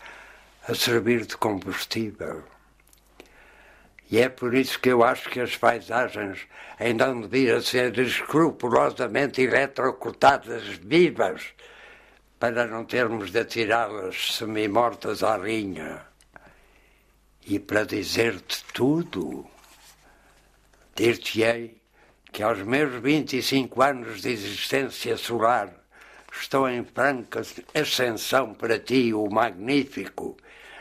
a servir de combustível. E é por isso que eu acho que as paisagens ainda não deviam ser escrupulosamente eletrocutadas vivas para não termos de atirá-las semi-mortas à linha. E para dizer-te tudo, dir-te-ei que aos meus 25 anos de existência solar estou em franca ascensão para ti, o magnífico,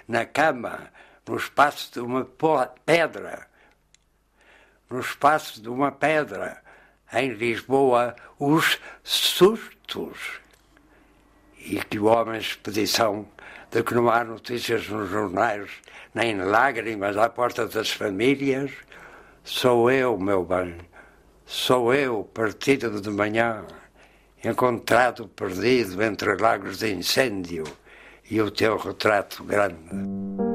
na cama, no espaço de uma pedra, no espaço de uma pedra, em Lisboa, os sustos. E que o homem expedição de que não há notícias nos jornais, nem lágrimas à porta das famílias, sou eu, meu bem, sou eu, partido de manhã encontrado perdido entre lagos de incêndio e o teu retrato grande.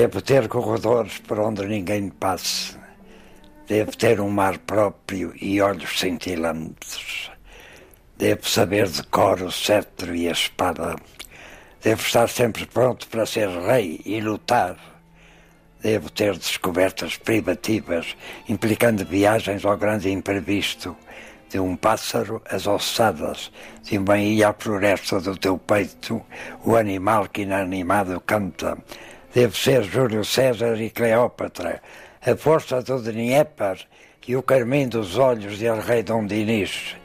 Devo ter corredores por onde ninguém passe. Devo ter um mar próprio e olhos cintilantes. Devo saber de cor o cetro e a espada. Devo estar sempre pronto para ser rei e lutar. Devo ter descobertas privativas, implicando viagens ao grande imprevisto de um pássaro as ossadas, de uma ilha à floresta do teu peito, o animal que inanimado canta. Deve ser Júlio César e Cleópatra, a força do Dnieper e o carmim dos olhos de El Rei Dom Dinis.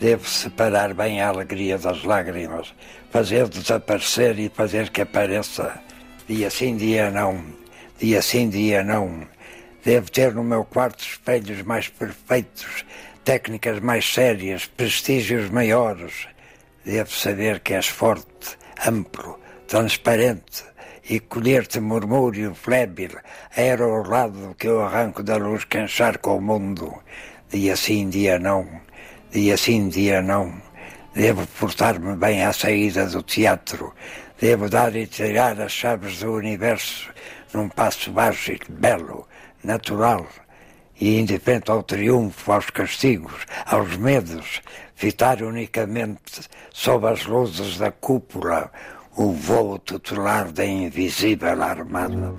Deve separar bem a alegria das lágrimas, fazer desaparecer e fazer que apareça. Dia sim, dia não. Dia sim, dia não. Devo ter no meu quarto espelhos mais perfeitos, técnicas mais sérias, prestígios maiores. Devo saber que és forte, amplo, transparente e colher-te murmúrio flébil era ao lado que eu arranco da luz que encharca o mundo. Dia sim, dia não, dia sim, dia não. Devo portar-me bem à saída do teatro. Devo dar e tirar as chaves do universo num passo baixo e belo, natural, e indiferente ao triunfo, aos castigos, aos medos, fitar unicamente sob as luzes da cúpula o voo tutelar da invisível armada.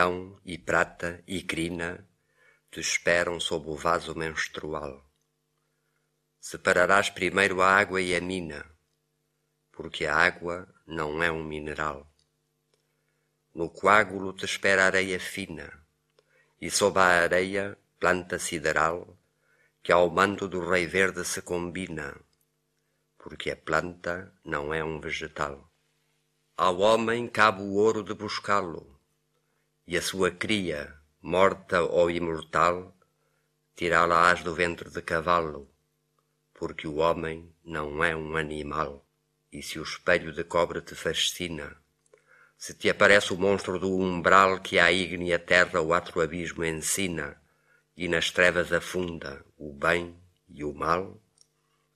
Leão e prata e crina te esperam sob o vaso menstrual. Separarás primeiro a água e a mina, porque a água não é um mineral. No coágulo te espera areia fina, e sob a areia planta sideral, que ao manto do rei verde se combina, porque a planta não é um vegetal. Ao homem cabe o ouro de buscá-lo, e a sua cria, morta ou imortal, tirá-la-ás do ventre de cavalo, porque o homem não é um animal. e se o espelho de cobre te fascina, se te aparece o monstro do umbral que à ígnea terra o atro abismo ensina e nas trevas afunda o bem e o mal,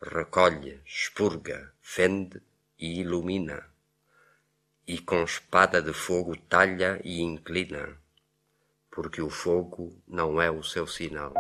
recolhe, expurga, fende e ilumina, e com espada de fogo talha e inclina, porque o fogo não é o seu sinal.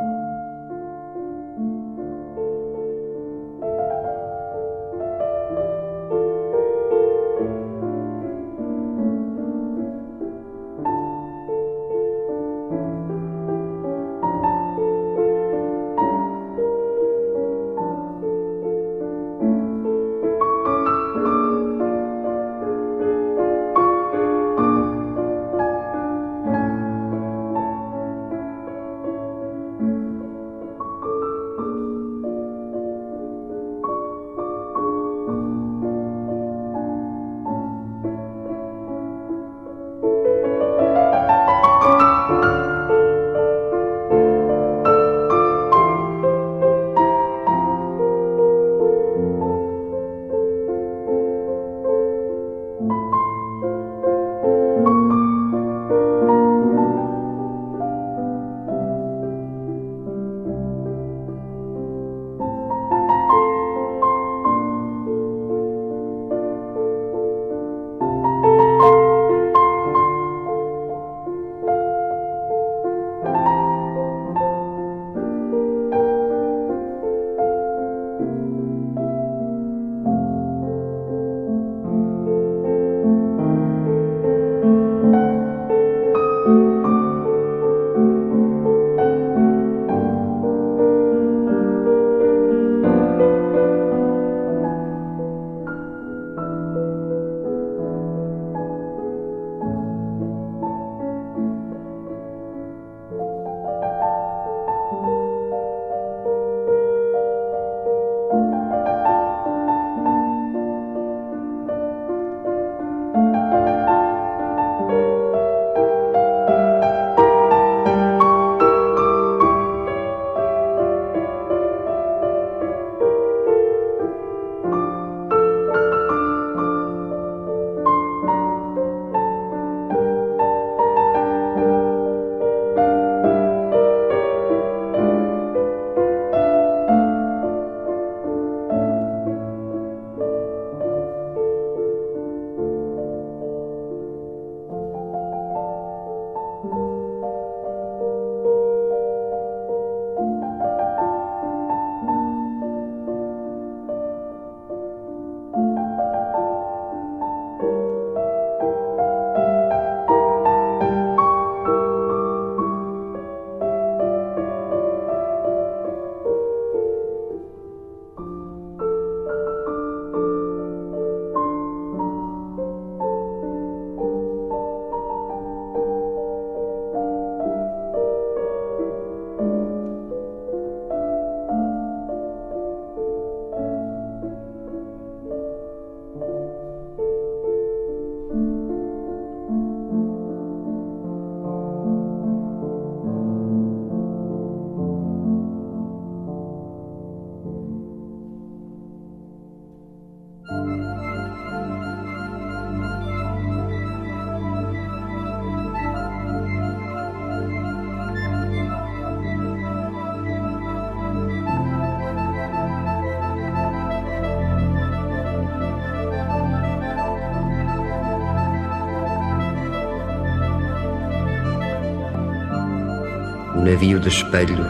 Navio de espelho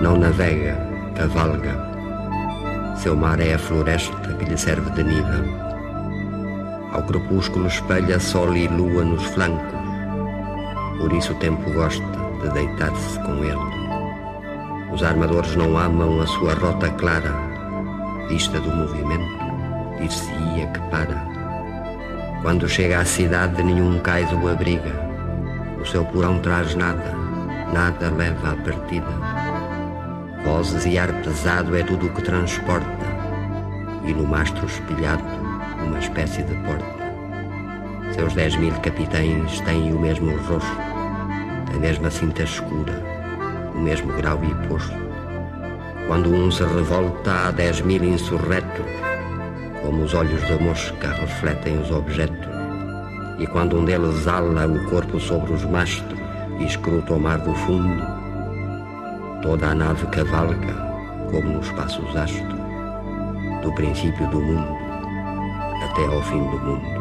não navega, cavalga. Seu mar é a floresta que lhe serve de nível. Ao crepúsculo espelha sol e lua nos flancos, por isso o tempo gosta de deitar-se com ele. Os armadores não amam a sua rota clara, vista do movimento, dir-se-ia que para. Quando chega à cidade, nenhum cais o abriga, o seu porão traz nada nada leva à partida. Vozes e ar pesado é tudo o que transporta, e no mastro espelhado uma espécie de porta. Seus dez mil capitães têm o mesmo rosto, a mesma cinta escura, o mesmo grau e posto. Quando um se revolta, há dez mil insurretos, como os olhos da mosca refletem os objetos, e quando um deles ala o corpo sobre os mastros escruta o mar do fundo, toda a nave cavalga como nos passos astros, do princípio do mundo até ao fim do mundo.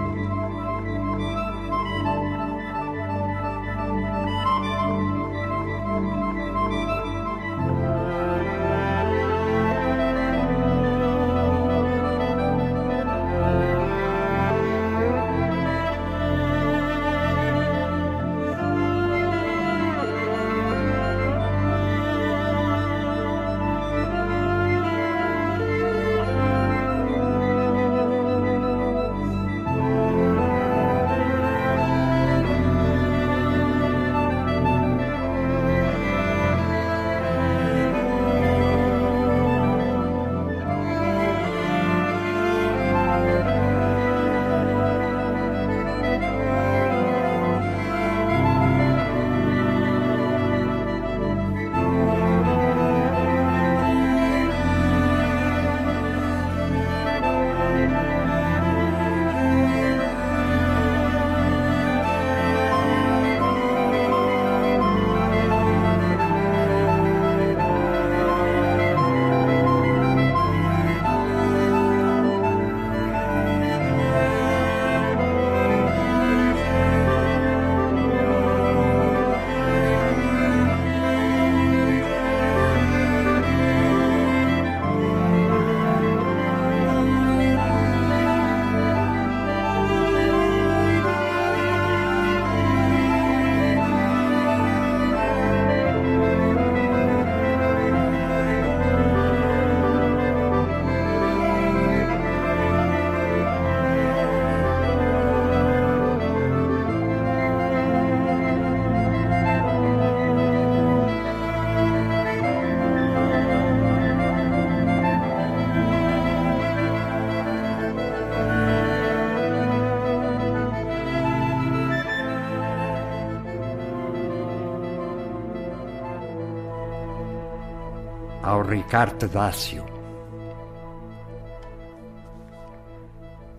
Ricardo Dácio.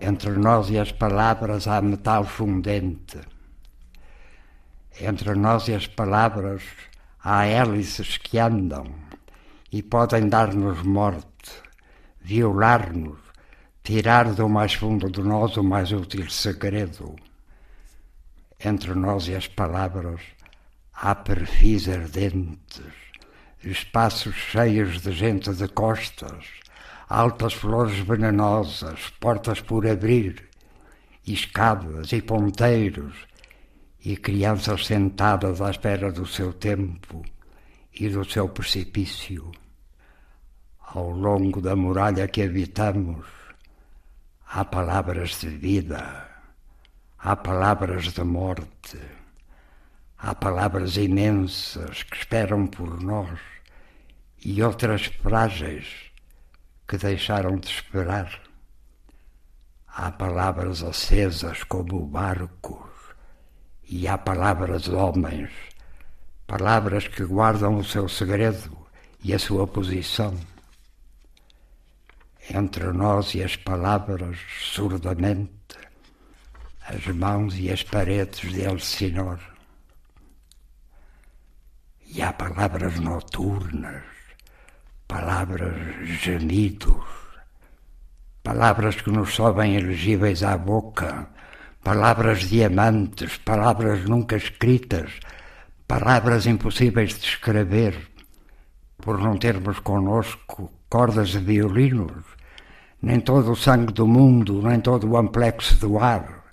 Entre nós e as palavras há metal fundente. Entre nós e as palavras há hélices que andam e podem dar-nos morte, violar-nos, tirar do mais fundo de nós o mais útil segredo. Entre nós e as palavras há perfis ardentes espaços cheios de gente de costas, altas flores venenosas, portas por abrir, escadas e ponteiros, e crianças sentadas à espera do seu tempo e do seu precipício. Ao longo da muralha que habitamos, há palavras de vida, há palavras de morte, há palavras imensas que esperam por nós e outras frágeis que deixaram de esperar. Há palavras acesas como barcos e há palavras homens, palavras que guardam o seu segredo e a sua posição. Entre nós e as palavras, surdamente, as mãos e as paredes de Elsinor. E há palavras noturnas, palavras gemidos, palavras que nos sobem elegíveis à boca, palavras diamantes, palavras nunca escritas, palavras impossíveis de escrever, por não termos conosco cordas de violinos, nem todo o sangue do mundo, nem todo o amplexo do ar.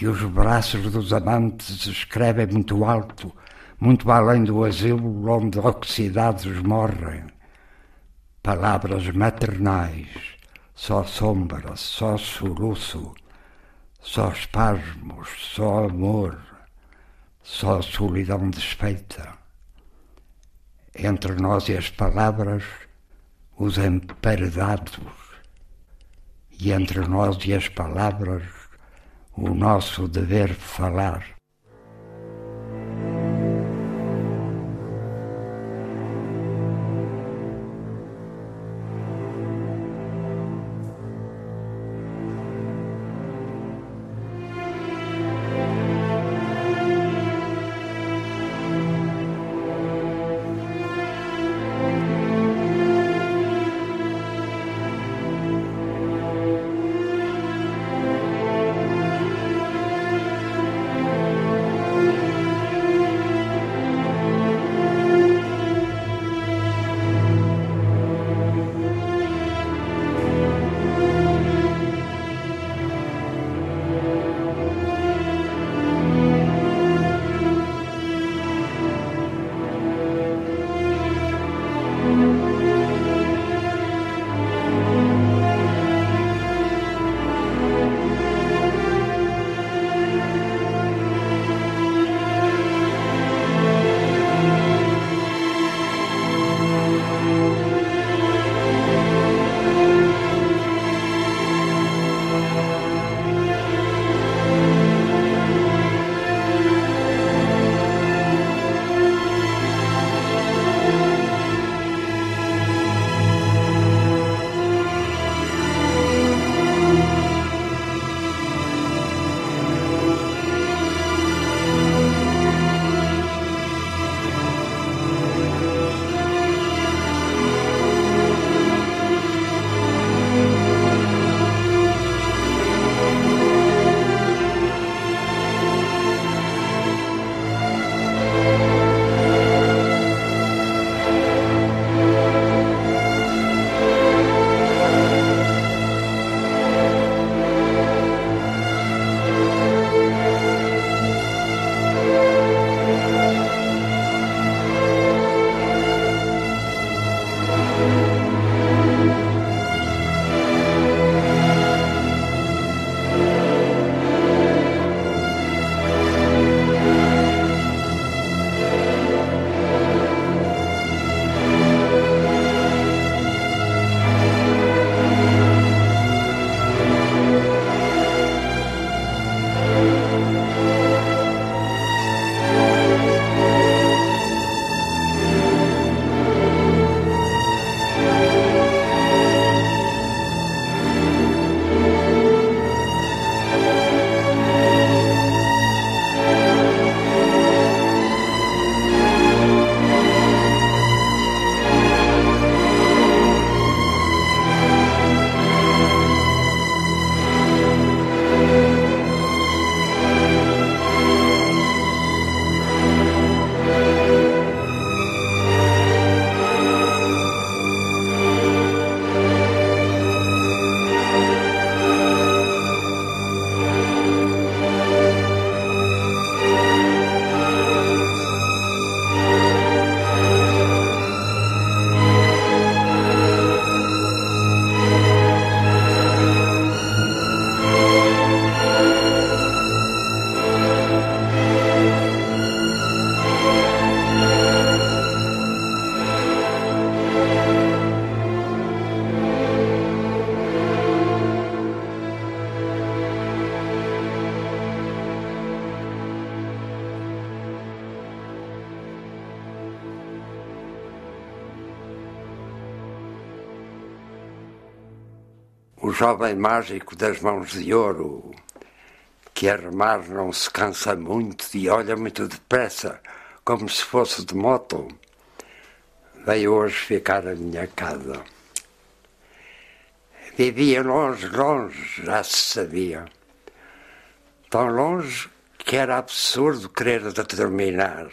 E os braços dos amantes escrevem muito alto, muito além do asilo onde oxidados morrem palavras maternais, só sombra, só soluço, só espasmos, só amor, só solidão desfeita. Entre nós e as palavras, os emparedados, e entre nós e as palavras, o nosso dever falar. Jovem mágico das mãos de ouro, que a remar não se cansa muito e olha muito depressa, como se fosse de moto, veio hoje ficar a minha casa. Vivia longe, longe, já se sabia. Tão longe que era absurdo querer determinar.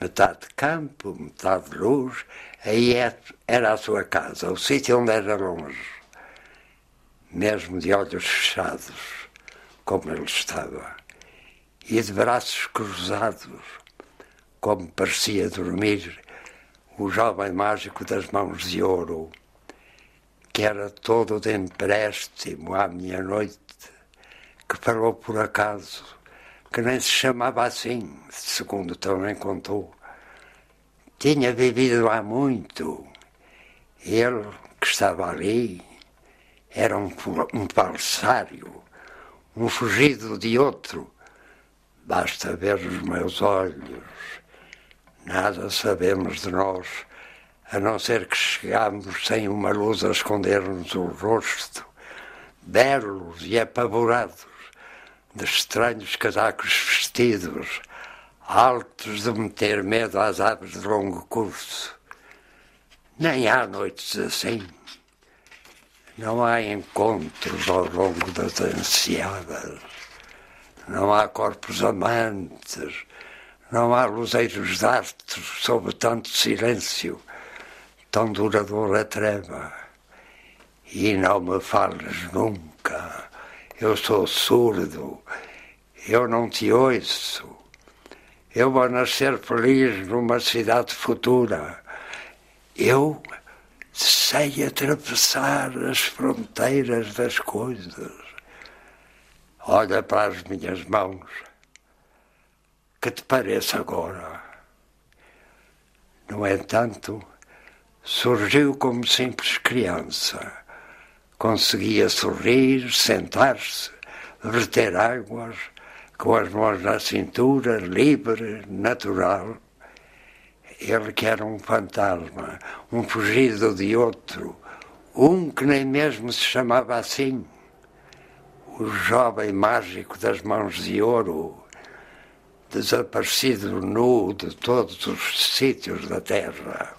Metade campo, metade luz, aí é, era a sua casa, o sítio onde era longe. Mesmo de olhos fechados, como ele estava, e de braços cruzados, como parecia dormir o jovem mágico das mãos de ouro, que era todo de empréstimo à minha noite, que falou por acaso, que nem se chamava assim, segundo também contou. Tinha vivido há muito. Ele, que estava ali, era um, um falsário, um fugido de outro. Basta ver os meus olhos. Nada sabemos de nós, a não ser que chegámos sem uma luz a esconder-nos o rosto, belos e apavorados, de estranhos casacos vestidos, altos de meter medo às aves de longo curso. Nem há noites assim. Não há encontros ao longo das ansiadas. Não há corpos amantes. Não há luzeiros astros sob tanto silêncio, tão duradoura treva. E não me fales nunca. Eu sou surdo. Eu não te ouço. Eu vou nascer feliz numa cidade futura. Eu sei atravessar as fronteiras das coisas. Olha para as minhas mãos. Que te parece agora? No entanto, surgiu como simples criança. Conseguia sorrir, sentar-se, verter águas, com as mãos na cintura, livre, natural. Ele que era um fantasma, um fugido de outro, um que nem mesmo se chamava assim. O jovem mágico das mãos de ouro, desaparecido nu de todos os sítios da terra.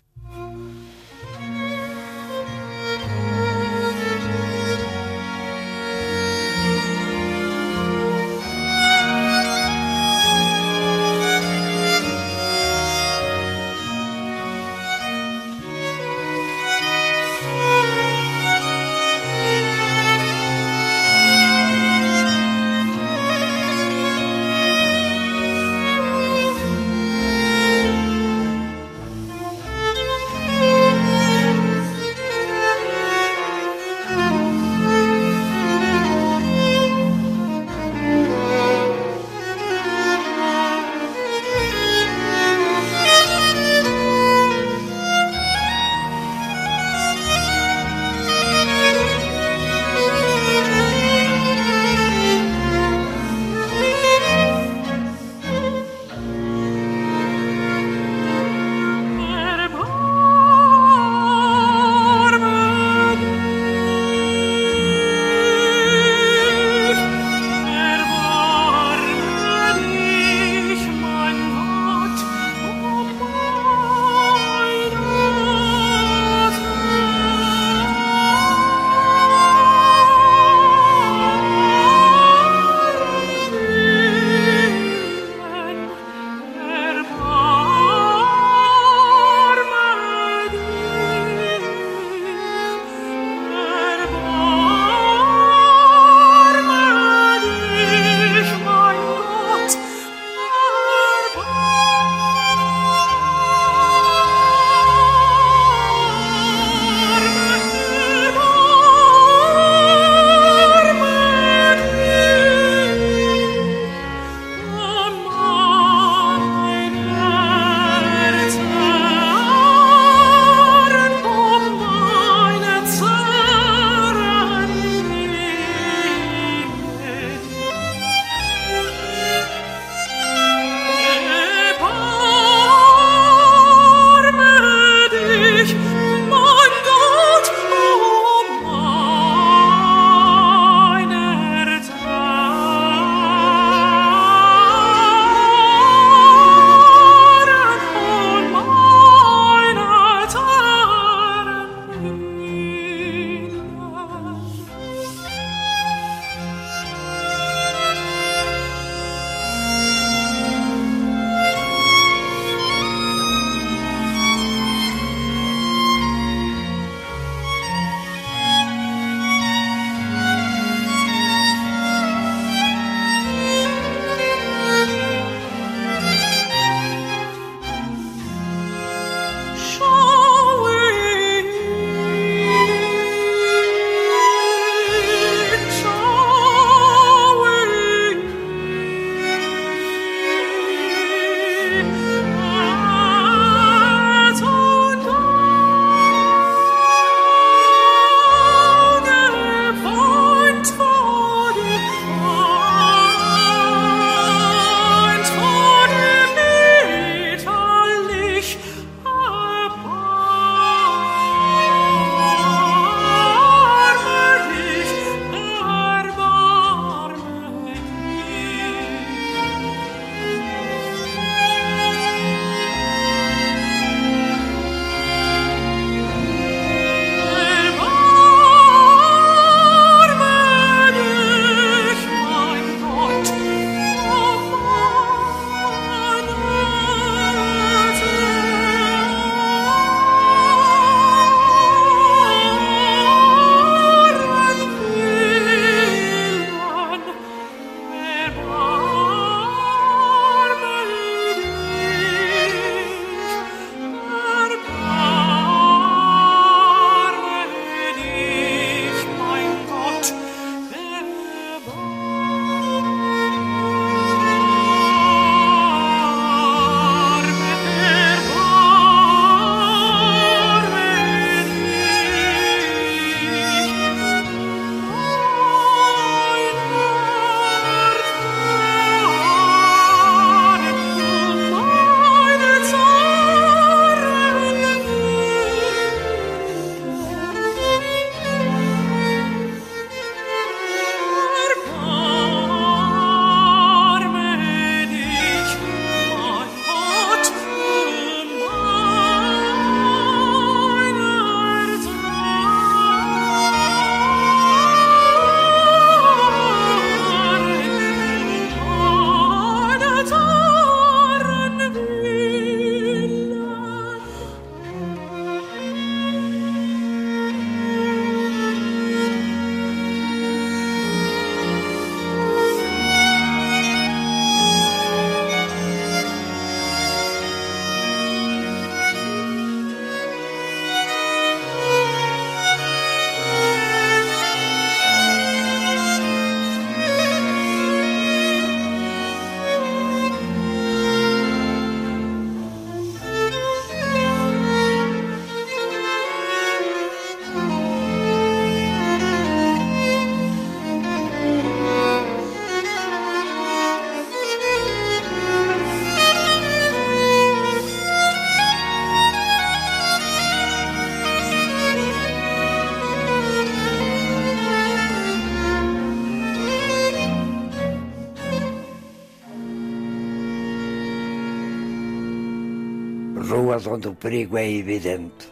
Onde o perigo é evidente.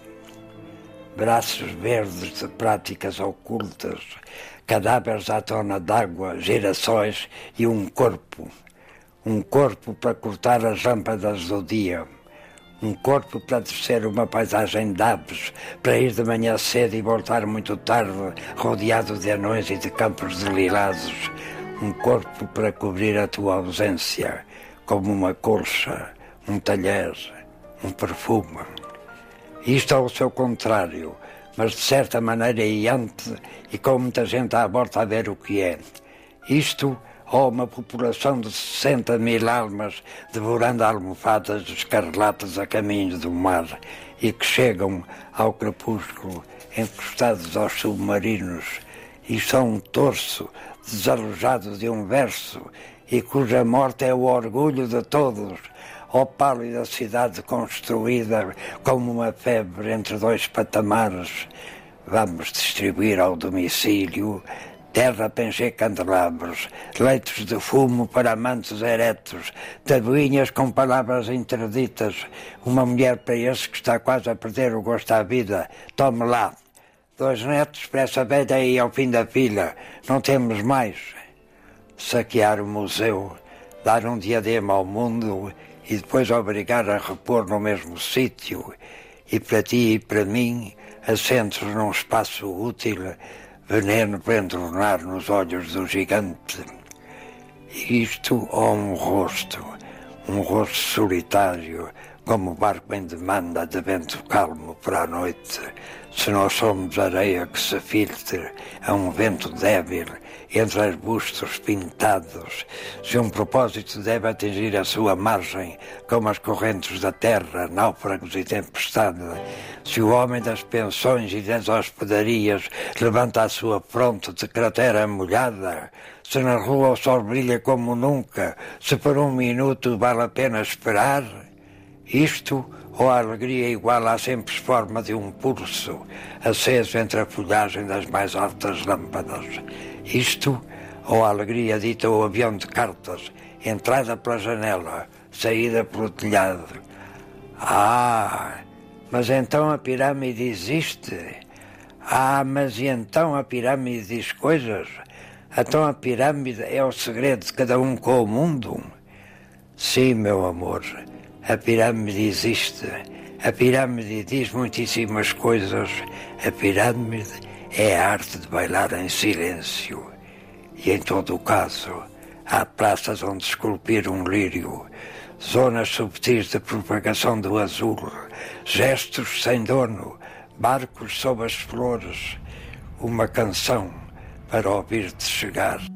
Braços verdes de práticas ocultas, cadáveres à tona d'água, girassóis e um corpo. Um corpo para cortar as lâmpadas do dia. Um corpo para descer uma paisagem de aves, para ir de manhã cedo e voltar muito tarde, rodeado de anões e de campos de. Um corpo para cobrir a tua ausência, como uma colcha, um talher, um perfume. Isto é o seu contrário, mas de certa maneira é ante e com muita gente à volta a ver o que é. Isto ou uma população de 60 mil almas devorando almofadas escarlatas a caminho do mar e que chegam ao crepúsculo encostados aos submarinos e são um torso desalojado de um verso e cuja morte é o orgulho de todos, ó pálida cidade construída como uma febre entre dois patamares. Vamos distribuir ao domicílio terra para encher candelabros, leitos de fumo para amantes eretos, tabuinhas com palavras interditas, uma mulher para esse que está quase a perder o gosto à vida. Tome lá. Dois netos para essa velha aí ao fim da fila. Não temos mais. Saquear o museu, dar um diadema ao mundo e depois obrigar a repor no mesmo sítio. E para ti e para mim, assentos num espaço útil, veneno para entornar nos olhos do gigante. Isto ou um rosto, um rosto solitário, como o barco em demanda de vento calmo para a noite, se nós somos areia que se filtre a um vento débil entre arbustos pintados, se um propósito deve atingir a sua margem, como as correntes da terra, náufragos e tempestade, se o homem das pensões e das hospedarias levanta a sua fronte de cratera molhada, se na rua o sol brilha como nunca, se por um minuto vale a pena esperar, isto ou a alegria igual à simples forma de um pulso aceso entre a folhagem das mais altas lâmpadas. Isto ou a alegria dita o avião de cartas, entrada pela janela, saída pelo telhado. Ah, mas então a pirâmide existe? Ah, mas e então a pirâmide diz coisas? Então a pirâmide é o segredo de cada um com o mundo? Sim, meu amor. A pirâmide existe. A pirâmide diz muitíssimas coisas. A pirâmide é a arte de bailar em silêncio. E em todo o caso, há praças onde esculpir um lírio, zonas subtis de propagação do azul, gestos sem dono, barcos sob as flores, uma canção para ouvir-te chegar.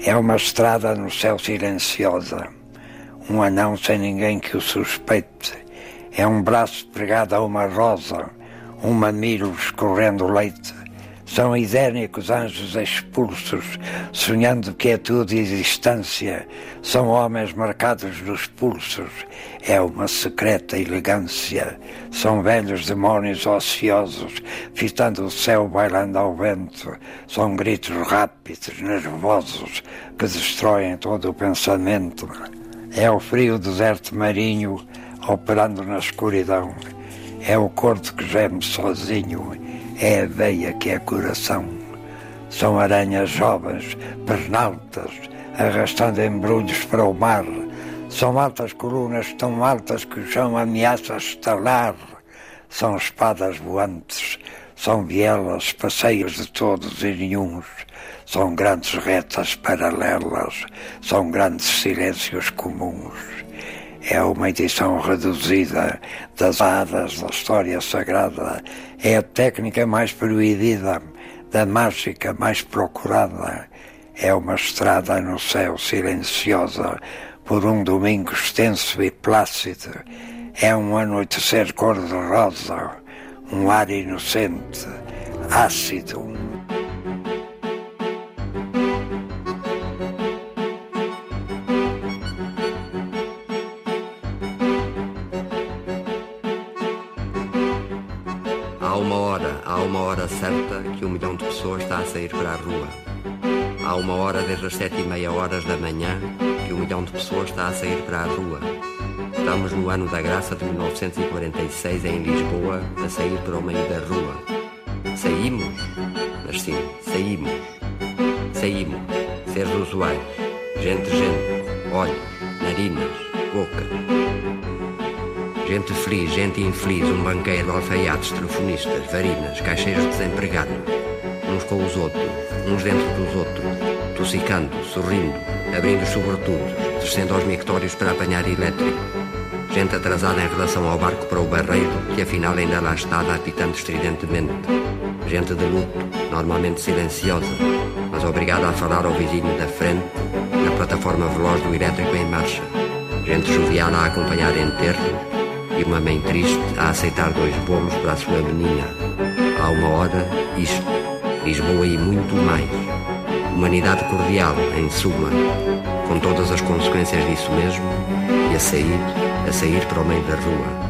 É uma estrada no céu silenciosa, um anão sem ninguém que o suspeite. É um braço pregado a uma rosa, um mamilo escorrendo leite. São idênicos anjos expulsos, sonhando quietude e distância. São homens marcados nos pulsos, é uma secreta elegância. São velhos demónios ociosos, fitando o céu bailando ao vento. São gritos rápidos, nervosos, que destroem todo o pensamento. É o frio deserto marinho, operando na escuridão. É o corpo que geme sozinho é a veia que é coração. São aranhas jovens, pernaltas, arrastando embrulhos para o mar. São altas colunas tão altas que o chão ameaça estalar. São espadas voantes, são vielas, passeios de todos e nenhuns. São grandes retas paralelas, são grandes silêncios comuns é uma edição reduzida das hadas da história sagrada, é a técnica mais proibida, da mágica mais procurada, é uma estrada no céu silenciosa por um domingo extenso e plácido, é um anoitecer cor-de-rosa, um ar inocente, ácido. Certa que um milhão de pessoas está a sair para a rua. Há uma hora desde as sete e meia horas da manhã que um milhão de pessoas está a sair para a rua. Estamos no ano da graça de 1946 em Lisboa a sair para o meio da rua. Saímos? Mas sim, saímos. Saímos. Seres usuais. Gente, gente. Olhos, narinas, boca. Gente feliz, gente infeliz, um banqueiro, alfaiates, telefonistas, varinas, caixeiros desempregados, uns com os outros, uns dentro dos outros, tossicando, sorrindo, abrindo os sobretudos, descendo aos mictórios para apanhar elétrico. Gente atrasada em relação ao barco para o barreiro, que afinal ainda lá está, apitando estridentemente. Gente de luto, normalmente silenciosa, mas obrigada a falar ao vizinho da frente, na plataforma veloz do elétrico em marcha. Gente jovial a acompanhar enterros, e uma mãe triste a aceitar dois bolos para a sua menina. Há uma hora, isto, Lisboa e muito mais. Humanidade cordial, em suma, com todas as consequências disso mesmo, e a sair, a sair para o meio da rua.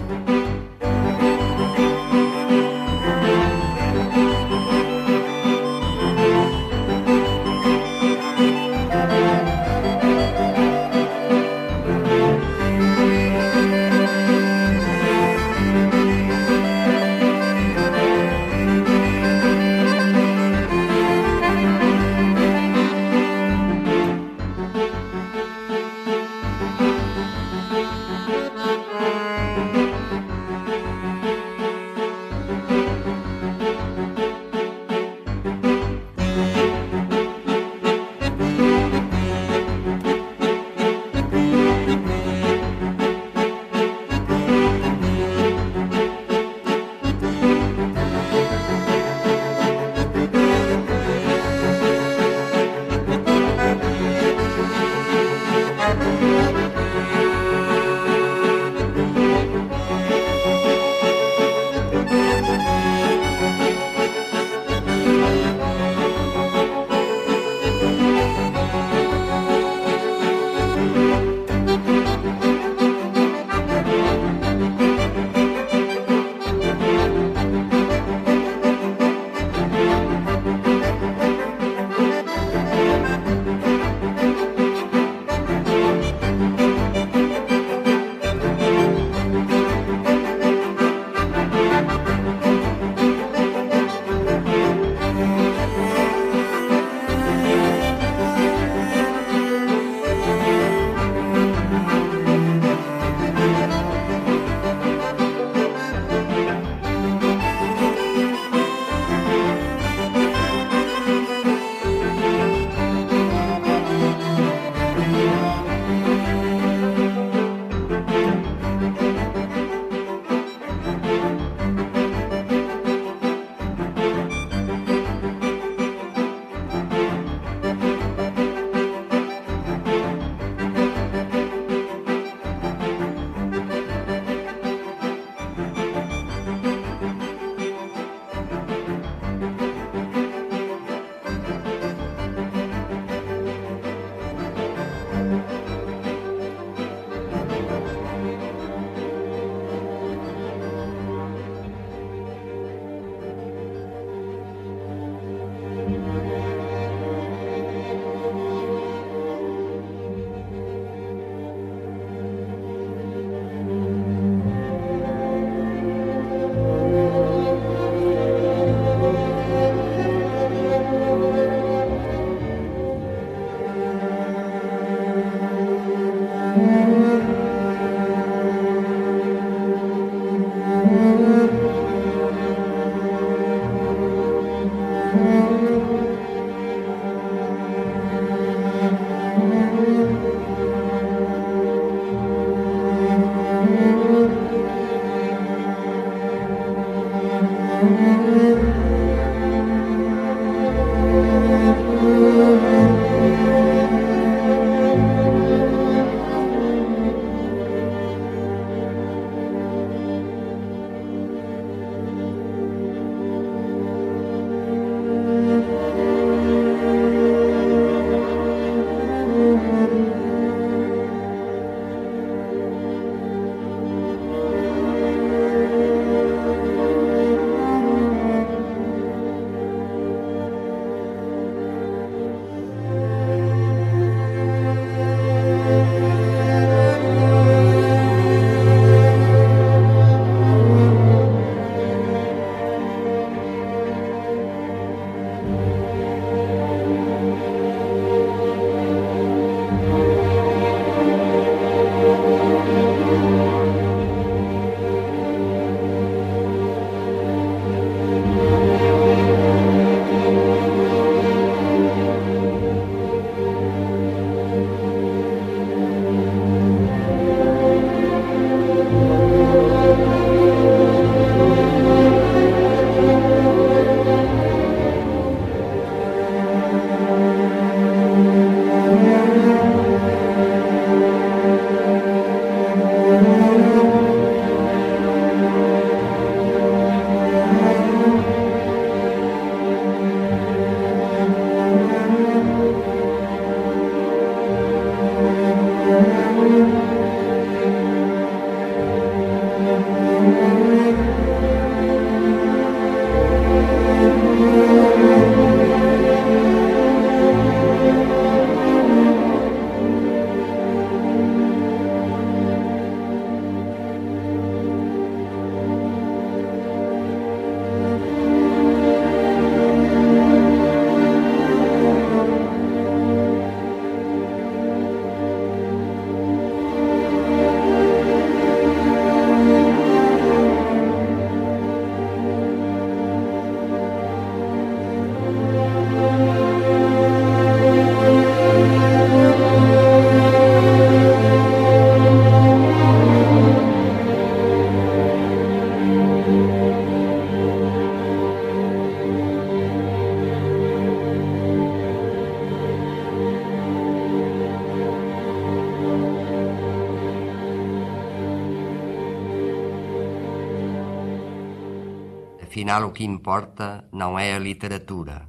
Afinal, o que importa não é a literatura,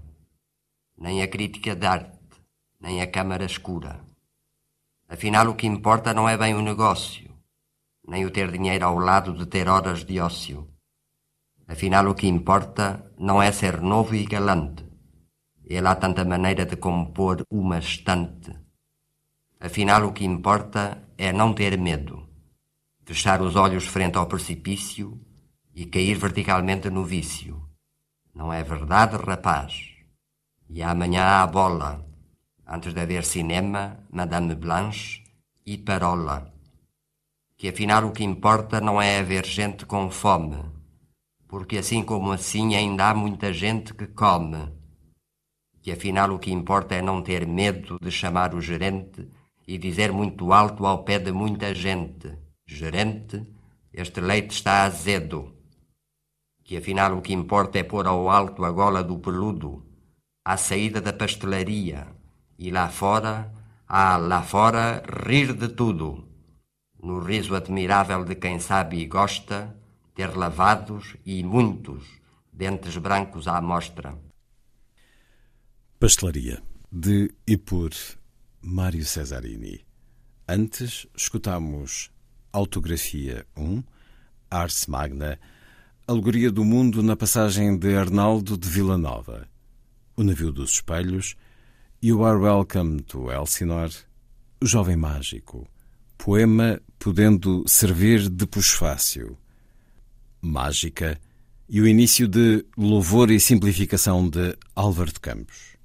nem a crítica de arte, nem a câmara escura. Afinal, o que importa não é bem o negócio, nem o ter dinheiro ao lado de ter horas de ócio. Afinal, o que importa não é ser novo e galante. Ele há tanta maneira de compor uma estante. Afinal, o que importa é não ter medo, fechar os olhos frente ao precipício e cair verticalmente no vício. Não é verdade, rapaz? E amanhã há bola, antes de haver cinema, Madame Blanche e parola. Que afinal o que importa não é haver gente com fome, porque assim como assim ainda há muita gente que come. Que afinal o que importa é não ter medo de chamar o gerente e dizer muito alto ao pé de muita gente: Gerente, este leite está azedo. Que afinal o que importa é pôr ao alto a gola do peludo, à saída da pastelaria, e lá fora, ah, lá fora, rir de tudo. No riso admirável de quem sabe e gosta, ter lavados e muitos dentes brancos à mostra. Pastelaria, de e por Mário Cesarini. Antes, escutamos Autografia 1, Ars Magna, Alegoria do Mundo na passagem de Arnaldo de Villanova, O Navio dos Espelhos, You Are Welcome to Elsinore, O Jovem Mágico, poema podendo servir de pusfácio, Mágica e o início de Louvor e Simplificação de Álvaro de Campos.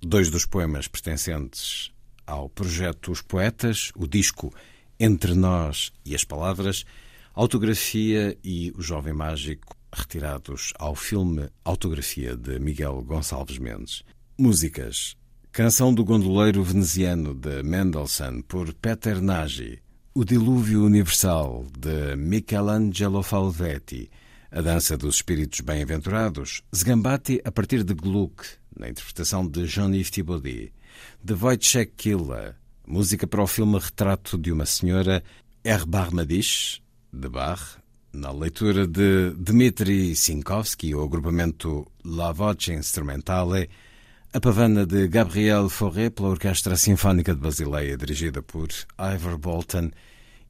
Dois dos poemas pertencentes ao projeto Os Poetas, o disco Entre Nós e as Palavras, Autografia e O Jovem Mágico, retirados ao filme Autografia de Miguel Gonçalves Mendes. Músicas. Canção do Gondoleiro Veneziano de Mendelssohn por Peter Nagy. O Dilúvio Universal de Michelangelo Falvetti. A Dança dos Espíritos Bem-Aventurados. Zgambati a partir de Gluck, na interpretação de Jean-Yves Thibaudy. De Wojciech Killa. Música para o filme Retrato de uma Senhora. R. Barmadish, de Bach, na leitura de Dmitri Sinkovsky, o agrupamento La Voce Instrumentale, a pavana de Gabriel Fauré pela Orquestra Sinfónica de Basileia, dirigida por Ivor Bolton,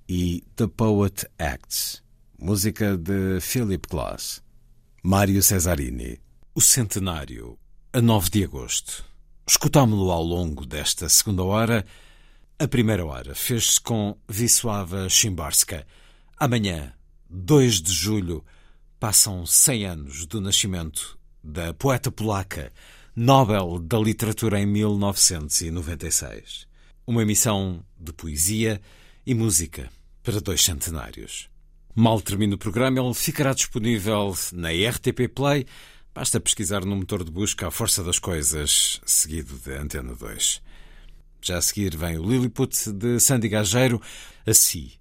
e The Poet Acts, música de Philip Glass. Mário Cesarini, o centenário, a 9 de agosto. Escutámo-lo ao longo desta segunda hora. A primeira hora fez-se com Wisława Szymborska. Amanhã, 2 de julho, passam 100 anos do nascimento da poeta polaca Nobel da Literatura em 1996. Uma emissão de poesia e música para dois centenários. Mal termina o programa, ele ficará disponível na RTP Play. Basta pesquisar no motor de busca a Força das Coisas, seguido de Antena 2. Já a seguir vem o Lilliput de Sandy Gageiro. A si,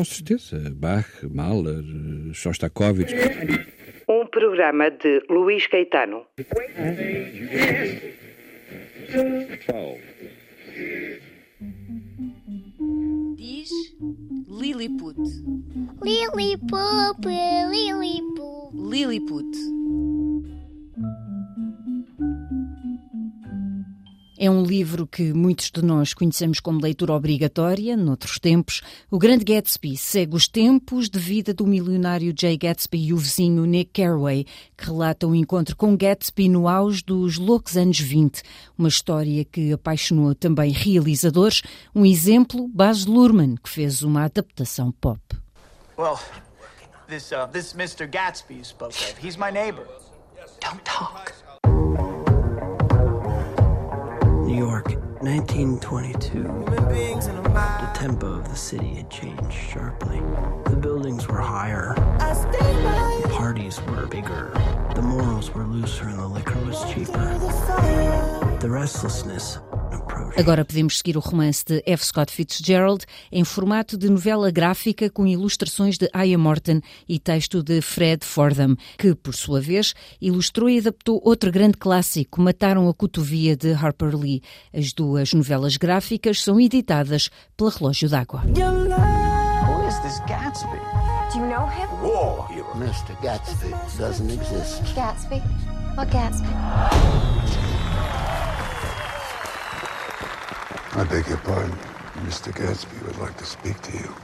Com certeza. Bach, Mahler, Shostakovich. Um programa de Luís Caetano. Diz Lilliput. Lilliput, Lilliput. Lilliput. É um livro que muitos de nós conhecemos como leitura obrigatória, noutros tempos. O Grande Gatsby segue os tempos de vida do milionário Jay Gatsby e o vizinho Nick Carraway, que relata o um encontro com Gatsby no auge dos loucos anos 20. Uma história que apaixonou também realizadores. Um exemplo, Baz Luhrmann, que fez uma adaptação pop. Well, This, uh, this Mr. Gatsby you spoke of. He's my neighbor. Don't talk. New York, 1922. The tempo of the city had changed sharply. The buildings were higher. The parties were bigger. The morals were looser and the liquor was cheaper. The restlessness Agora podemos seguir o romance de F. Scott Fitzgerald em formato de novela gráfica com ilustrações de Aya Morton e texto de Fred Fordham, que, por sua vez, ilustrou e adaptou outro grande clássico, Mataram a Cotovia, de Harper Lee. As duas novelas gráficas são editadas pela Relógio d'Água. Do you know him? War hero. Mr. Gatsby doesn't exist. Gatsby? What Gatsby? I beg your pardon. Mr. Gatsby would like to speak to you.